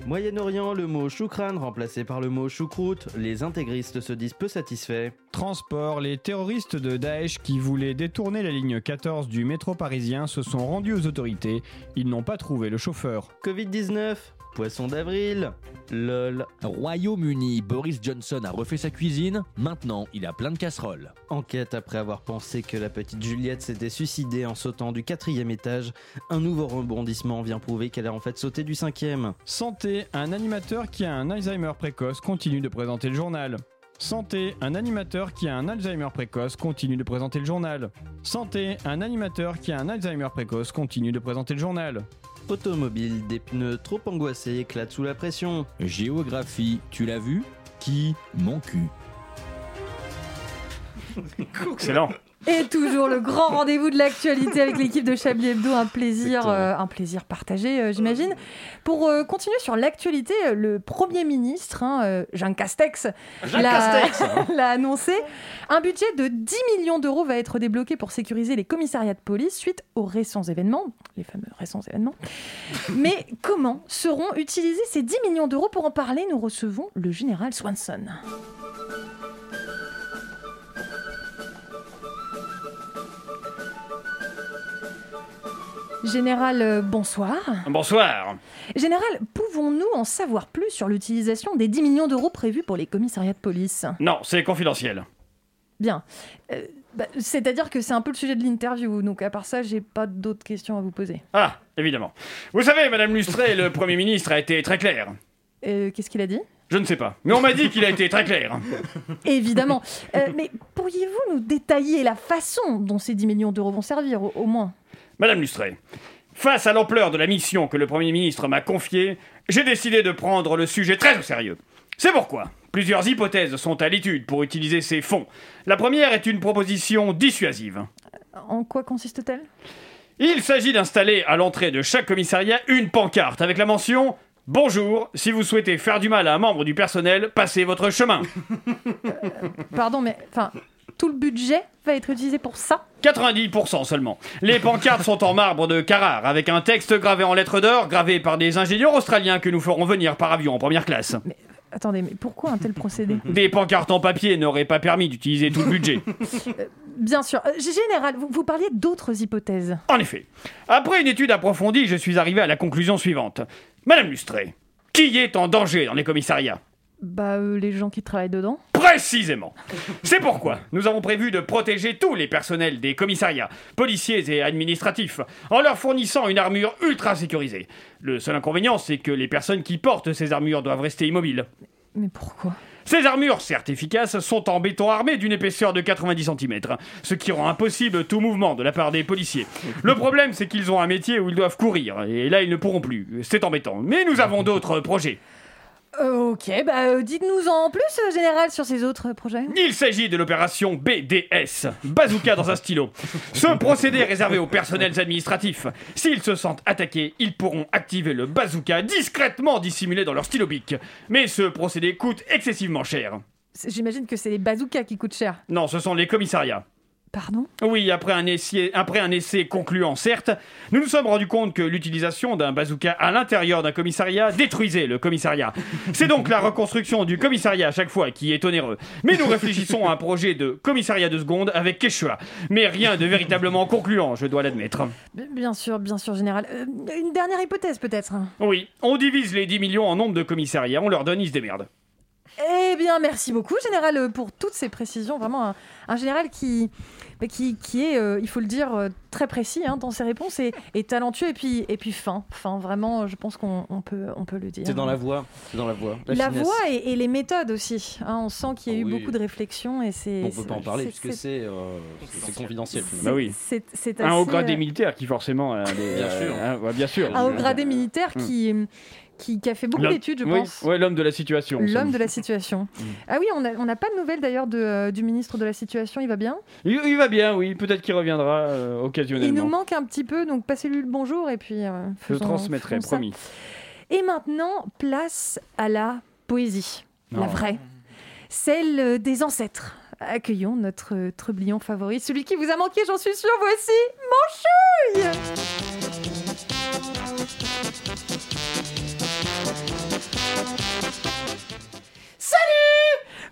Speaker 19: Moyen-Orient, le mot choukran remplacé par le mot choucroute, les intégristes se disent peu satisfaits.
Speaker 7: Transport, les terroristes de Daesh qui voulaient détourner la ligne 14 du métro parisien se sont rendus aux autorités. Ils n'ont pas trouvé le chauffeur.
Speaker 19: Covid-19
Speaker 2: Poisson d'avril. LOL.
Speaker 20: Royaume-Uni, Boris Johnson a refait sa cuisine, maintenant il a plein de casseroles.
Speaker 2: Enquête après avoir pensé que la petite Juliette s'était suicidée en sautant du quatrième étage. Un nouveau rebondissement vient prouver qu'elle a en fait sauté du cinquième.
Speaker 13: Santé, un animateur qui a un Alzheimer précoce continue de présenter le journal. Santé, un animateur qui a un Alzheimer précoce continue de présenter le journal. Santé, un animateur qui a un Alzheimer précoce continue de présenter le journal.
Speaker 2: Automobile, des pneus trop angoissés éclatent sous la pression.
Speaker 20: Géographie, tu l'as vu? Qui? Mon cul.
Speaker 7: Excellent.
Speaker 1: Et toujours le grand rendez-vous de l'actualité avec l'équipe de Chablis Hebdo, un plaisir, euh, un plaisir partagé, euh, j'imagine. Pour euh, continuer sur l'actualité, le Premier ministre, hein, Jean Castex,
Speaker 2: Jean
Speaker 1: l'a
Speaker 2: Castex
Speaker 1: l'a annoncé. Un budget de 10 millions d'euros va être débloqué pour sécuriser les commissariats de police suite aux récents événements, les fameux récents événements. Mais comment seront utilisés ces 10 millions d'euros? Pour en parler, nous recevons le général Swanson. Général, euh, bonsoir.
Speaker 7: Bonsoir.
Speaker 1: Général, pouvons-nous en savoir plus sur l'utilisation des 10 millions d'euros prévus pour les commissariats de police?
Speaker 7: Non, c'est confidentiel.
Speaker 1: Bien. Euh, bah, C'est-à-dire que c'est un peu le sujet de l'interview, donc à part ça, j'ai pas d'autres questions à vous poser.
Speaker 7: Ah, évidemment. Vous savez, Madame Lustré, le Premier ministre a été très clair.
Speaker 1: Euh, Qu'est-ce qu'il a dit?
Speaker 7: Je ne sais pas. Mais on m'a dit qu'il a été très clair.
Speaker 1: Évidemment. Euh, mais pourriez-vous nous détailler la façon dont ces 10 millions d'euros vont servir, au, au moins?
Speaker 7: Madame Lustré, face à l'ampleur de la mission que le Premier ministre m'a confiée, j'ai décidé de prendre le sujet très au sérieux. C'est pourquoi plusieurs hypothèses sont à l'étude pour utiliser ces fonds. La première est une proposition dissuasive.
Speaker 1: En quoi consiste-t-elle?
Speaker 7: Il s'agit d'installer à l'entrée de chaque commissariat une pancarte avec la mention Bonjour, si vous souhaitez faire du mal à un membre du personnel, passez votre chemin.
Speaker 1: Pardon, mais enfin, tout le budget va être utilisé pour ça
Speaker 7: 90% seulement. Les pancartes sont en marbre de Carrare, avec un texte gravé en lettres d'or, gravé par des ingénieurs australiens que nous ferons venir par avion en première classe.
Speaker 1: Attendez, mais pourquoi un tel procédé
Speaker 7: Des pancartes en papier n'auraient pas permis d'utiliser tout le budget.
Speaker 1: Bien sûr. Euh, Général, vous, vous parliez d'autres hypothèses.
Speaker 7: En effet, après une étude approfondie, je suis arrivé à la conclusion suivante. Madame Lustré, qui est en danger dans les commissariats?
Speaker 1: Bah, euh, les gens qui travaillent dedans.
Speaker 7: Précisément. C'est pourquoi nous avons prévu de protéger tous les personnels des commissariats, policiers et administratifs, en leur fournissant une armure ultra sécurisée. Le seul inconvénient, c'est que les personnes qui portent ces armures doivent rester immobiles.
Speaker 1: Mais pourquoi?
Speaker 7: Ces armures, certes efficaces, sont en béton armé d'une épaisseur de 90 cm, ce qui rend impossible tout mouvement de la part des policiers. Le problème, c'est qu'ils ont un métier où ils doivent courir, et là, ils ne pourront plus. C'est embêtant. Mais nous avons d'autres projets.
Speaker 1: Euh, Ok, bah euh, dites-nous en plus, euh, Général, sur ces autres projets.
Speaker 7: Il s'agit de l'opération BDS, bazooka dans un stylo. Ce procédé est réservé aux personnels administratifs. S'ils se sentent attaqués, ils pourront activer le bazooka discrètement dissimulé dans leur stylo bic. Mais ce procédé coûte excessivement cher.
Speaker 1: J'imagine que c'est les bazookas qui coûtent cher.
Speaker 7: Non, ce sont les commissariats.
Speaker 1: Pardon
Speaker 7: Oui, après un, essai, après un essai concluant, certes, nous nous sommes rendus compte que l'utilisation d'un bazooka à l'intérieur d'un commissariat détruisait le commissariat. C'est donc la reconstruction du commissariat à chaque fois qui est onéreux. Mais nous réfléchissons à un projet de commissariat de seconde avec Quechua. Mais rien de véritablement concluant, je dois l'admettre.
Speaker 1: Bien sûr, bien sûr, Général. Euh, une dernière hypothèse, peut-être
Speaker 7: Oui, on divise les 10 millions en nombre de commissariats, on leur donne, ils se démerdent.
Speaker 1: Eh bien, merci beaucoup, Général, pour toutes ces précisions. Vraiment, un, un général qui, qui, qui est, euh, il faut le dire, euh, très précis hein, dans ses réponses et, et talentueux et puis, et puis fin. Fin, vraiment, euh, je pense qu'on on peut, on peut le dire.
Speaker 2: C'est dans la voix. C'est dans la voix.
Speaker 1: La, voix et, et les méthodes aussi. hein. on sent qu'il y a
Speaker 2: Ah
Speaker 1: eu
Speaker 2: oui.
Speaker 1: beaucoup de réflexion et c'est.
Speaker 2: On peut pas en parler puisque
Speaker 1: c'est-
Speaker 2: euh, confidentiel.
Speaker 7: Bah oui. Un haut gradé
Speaker 1: euh,
Speaker 7: militaire qui forcément a des...
Speaker 2: Bien sûr.
Speaker 7: hein, ouais, bien sûr.
Speaker 1: Un haut gradé militaire
Speaker 7: Mm.
Speaker 1: qui, qui, qui a fait beaucoup d'études, je
Speaker 7: oui,
Speaker 1: pense.
Speaker 7: ouais, l'homme de la situation.
Speaker 1: L'homme de la situation. Ah oui, on n'a pas de nouvelles d'ailleurs de, euh, du ministre de la situation, il va bien?
Speaker 7: Il, il va bien, oui. Peut-être qu'il reviendra euh,
Speaker 1: Il
Speaker 7: occasionnellement.
Speaker 1: nous manque un petit peu, donc passez-lui le bonjour et puis. euh,
Speaker 7: Je
Speaker 1: faisons-
Speaker 7: transmettrai,
Speaker 1: faisons ça.
Speaker 7: promis.
Speaker 1: Et maintenant, place à la poésie. La vraie. Celle euh, des ancêtres. Accueillons notre trublion favori, celui qui vous a manqué, j'en suis sûre. Voici Manchouille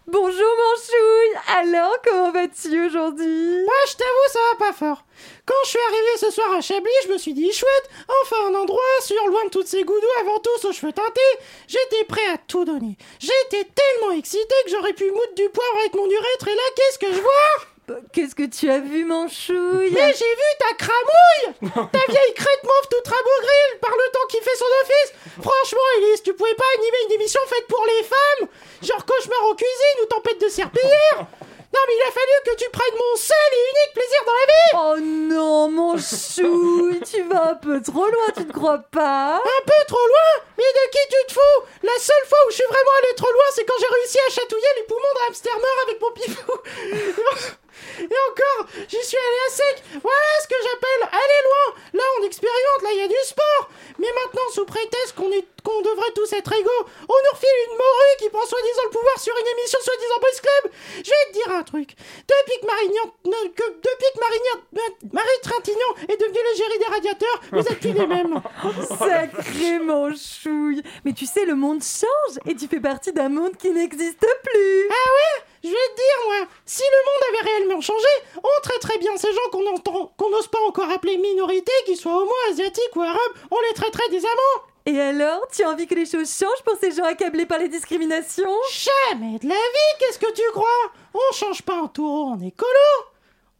Speaker 1: Bonjour Manchouille Alors, comment vas-tu aujourd'hui?
Speaker 21: Bah, je t'avoue, ça va pas fort. Quand je suis arrivé ce soir à Chablis, je me suis dit chouette, enfin un endroit sûr, loin de toutes ces goudous avant tous aux cheveux teintés. J'étais prêt à tout donner. J'étais tellement excité que j'aurais pu moudre du poivre avec mon urètre et là, qu'est-ce que je vois?
Speaker 1: Qu'est-ce que tu as vu, Manchouille
Speaker 21: Mais j'ai vu ta cramouille Ta vieille crête mauve toute rabougrie par le temps qui fait son office. Franchement, Elise, tu pouvais pas animer une émission faite pour les femmes Genre cauchemar en cuisine ou tempête de serpillière Non mais il a fallu que tu prennes mon seul et unique plaisir dans la vie
Speaker 1: Oh non, Manchouille, tu vas un peu trop loin, tu ne crois pas
Speaker 21: Un peu trop loin Mais de qui tu te fous La seule fois où je suis vraiment allé trop loin, c'est quand j'ai réussi à chatouiller les poumons d'un hamster mort avec mon pifou Et encore, j'y suis allé à sec. Voilà ce que j'appelle aller loin. Là, on expérimente, là, il y a du sport. Mais maintenant, sous prétexte qu'on est qu'on devrait tous être égaux, on nous refile une morue qui prend soi-disant le pouvoir sur une émission soi-disant Boys Club. Je vais te dire un truc. Depuis que Marignan... ne- que, depuis que Marignan... Marie Trintignant est devenue l'égérie des radiateurs, vous êtes plus les mêmes.
Speaker 1: Sacré Manchouille Mais tu sais, le monde change et tu fais partie d'un monde qui n'existe plus.
Speaker 21: Ah ouais? Je vais te dire, moi, si le monde avait réellement changé, on traiterait bien ces gens qu'on n'ose pas encore appeler minorités, qu'ils soient homo, asiatiques ou arabes, on les traiterait des amants.
Speaker 1: Et alors, tu as envie que les choses changent pour ces gens accablés par les discriminations?
Speaker 21: Jamais de la vie, qu'est-ce que tu crois? On change pas un taureau en écolo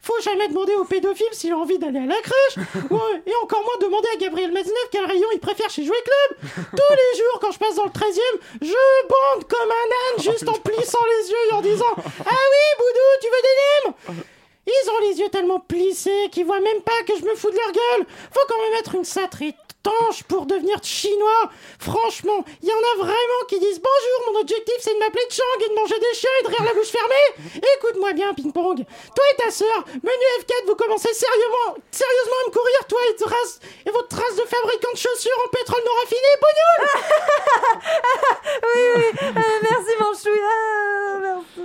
Speaker 21: faut jamais demander au pédophile s'il a envie d'aller à la crèche, Ouais, et encore moins demander à Gabriel Maznev quel rayon il préfère chez Jouet Club. Tous les jours, quand je passe dans le 13 e je bande comme un âne juste en plissant les yeux et en disant Ah oui, Boudou, tu veux des nems Ils ont les yeux tellement plissés qu'ils voient même pas que je me fous de leur gueule. Faut quand même être une sacrée tanche pour devenir chinois. Franchement, il y en a vraiment qui disent bonjour, mon objectif c'est de m'appeler Chang et de manger des chiens et de rire la bouche fermée. Écoute-moi bien, ping-pong. Toi et ta sœur, menu F4, vous commencez sérieusement, sérieusement à me courir, toi et, trace, et votre trace de fabricant de chaussures en pétrole non raffiné, bougnoule.
Speaker 1: Oui, oui, euh, merci Manchouille. Ah, merci.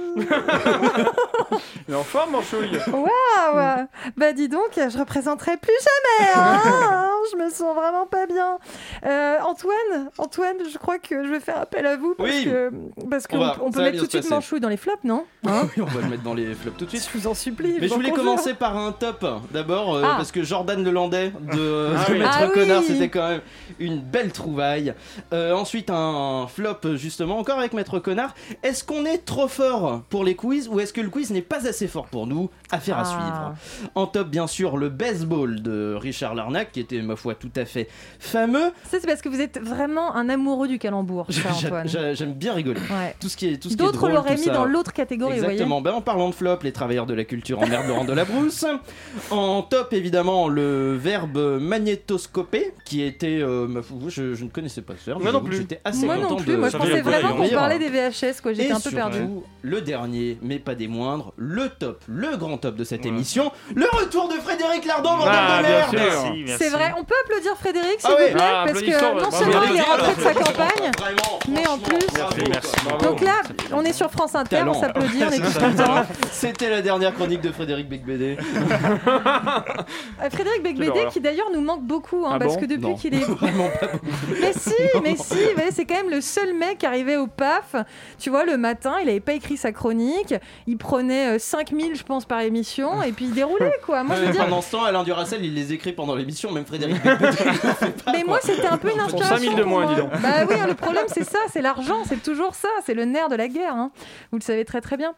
Speaker 7: Il est en forme, Manchouille.
Speaker 1: Waouh. Bah dis donc, je représenterai plus jamais hein. Je me sens vraiment pas bien. Euh, Antoine, Antoine, je crois que je vais faire appel à vous parce
Speaker 2: Oui.
Speaker 1: que parce
Speaker 2: On
Speaker 1: qu'on on peut mettre tout de suite. Manchouille dans les flops, non
Speaker 2: Oui, on va le mettre dans les flops tout de suite.
Speaker 1: Je vous en supplie.
Speaker 2: Mais je voulais commencer par un top d'abord euh,
Speaker 1: Ah.
Speaker 2: parce que Jordan Lelandais de,
Speaker 7: Ah
Speaker 2: de
Speaker 7: oui.
Speaker 2: Maître
Speaker 1: Ah
Speaker 2: Connard c'était quand même une belle trouvaille. Euh, ensuite un flop justement encore avec Maître Connard. Est-ce qu'on est trop fort pour les quiz ou est-ce que le quiz n'est pas assez fort pour nous Affaire à
Speaker 1: Ah.
Speaker 2: suivre. En top bien sûr le baseball de Richard Larnac qui était ma foi tout à fait fameux.
Speaker 1: Ça c'est parce que vous êtes vraiment un amoureux du calembour, ça, Antoine.
Speaker 2: j'a- J'aime bien rigoler.
Speaker 1: Ouais.
Speaker 2: Tout ce qui est tout ce qui est
Speaker 1: D'autres l'auraient mis
Speaker 2: ça.
Speaker 1: dans l'autre catégorie, vous voyez.
Speaker 2: Exactement. Ben, en parlant de flop, les travailleurs de la culture emmerdent Laurent Delabrousse. En top, évidemment, le verbe magnétoscoper, qui était. euh, ma foi, je, je ne connaissais pas ce verbe.
Speaker 7: Moi non plus.
Speaker 2: J'étais assez
Speaker 1: Moi
Speaker 2: content
Speaker 1: non plus,
Speaker 2: de.
Speaker 1: moi je
Speaker 2: de
Speaker 1: pensais vraiment qu'on parlait des VHS, quoi. J'étais
Speaker 2: Et
Speaker 1: un peu perdu.
Speaker 2: surtout, le dernier, mais pas des moindres, le top, le grand top de cette émission, le retour de Frédéric Lardon, bordel
Speaker 7: Ah,
Speaker 2: de merde.
Speaker 3: Merci, merci.
Speaker 1: C'est vrai, on peut applaudir Frédéric, s'il
Speaker 2: Ah
Speaker 1: vous plaît,
Speaker 7: Ah,
Speaker 1: parce que
Speaker 7: applaudissons,
Speaker 1: non
Speaker 7: bravo.
Speaker 1: seulement il est rentré de sa campagne,
Speaker 2: Vraiment,
Speaker 1: mais en plus.
Speaker 7: Merci, bravo.
Speaker 1: Donc là, on est sur France Inter,
Speaker 2: Talent.
Speaker 1: on s'applaudit, on est tous
Speaker 2: C'est
Speaker 1: contents.
Speaker 2: C'était la dernière chronique de Frédéric Becbédé.
Speaker 1: Euh, Frédéric Becbédé
Speaker 7: l'horreur.
Speaker 1: qui d'ailleurs nous manque beaucoup, hein,
Speaker 7: Ah
Speaker 1: parce
Speaker 7: bon
Speaker 1: que depuis
Speaker 2: Non.
Speaker 1: qu'il est.
Speaker 2: Vraiment pas beaucoup.
Speaker 1: Mais si, mais si, voyez, c'est quand même le seul mec qui arrivait au PAF. Tu vois, le matin, il avait pas écrit sa chronique, il prenait euh, 5000, je pense, par émission, et puis il déroulait, quoi. Moi, je veux dire.
Speaker 2: Pendant ce temps, Alain Duracel, il les écrit pendant l'émission, même Frédéric pas,
Speaker 1: Mais
Speaker 2: quoi.
Speaker 1: moi, c'était un peu une
Speaker 7: Pour
Speaker 1: inspiration.
Speaker 7: 5000 de moins,
Speaker 1: moi.
Speaker 7: dis donc.
Speaker 1: Bah oui, hein, le problème, c'est ça, c'est l'argent, c'est toujours ça, c'est le nerf de la guerre. hein. Vous le savez très très bien.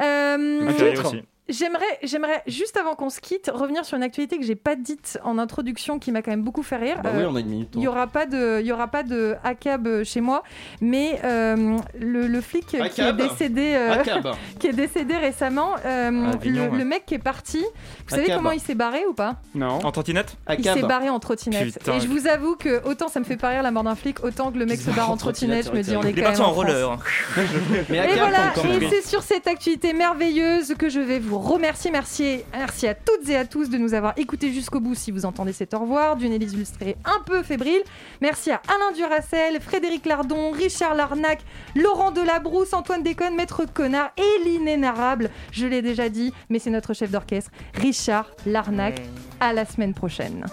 Speaker 1: Euh,
Speaker 7: aussi.
Speaker 1: J'aimerais, j'aimerais juste avant qu'on se quitte revenir sur une actualité que j'ai pas dite en introduction qui m'a quand même beaucoup fait rire.
Speaker 2: Bah oui,
Speaker 1: Euh,
Speaker 2: on a une minute.
Speaker 1: il y aura pas de, il y aura pas de ACAB chez moi, mais euh, le, le flic qui est décédé, euh, qui est décédé récemment, euh,
Speaker 3: Avignon,
Speaker 1: le,
Speaker 3: ouais.
Speaker 1: le mec qui est parti. Vous savez comment il s'est barré ou pas?
Speaker 7: Non.
Speaker 3: En trottinette?
Speaker 1: Il s'est barré en trottinette. Et je vous avoue que autant ça me fait pas rire la mort d'un flic, autant que le mec se barre en trottinette, je me dis on est
Speaker 10: Il est
Speaker 1: quand
Speaker 10: parti
Speaker 1: même
Speaker 10: en roller.
Speaker 2: Mais
Speaker 1: Et voilà, et c'est sur cette actualité merveilleuse que je vais vous remercier. Merci, merci à toutes et à tous de nous avoir écoutés jusqu'au bout si vous entendez cet au revoir d'une Élise illustrée un peu fébrile. Merci à Alain Duracel, Frédéric Lardon, Richard Larnac, Laurent Delabrousse, Antoine Déconne, Maître Connard et l'inénarrable, je l'ai déjà dit, mais c'est notre chef d'orchestre, Richard Larnac. À la semaine prochaine.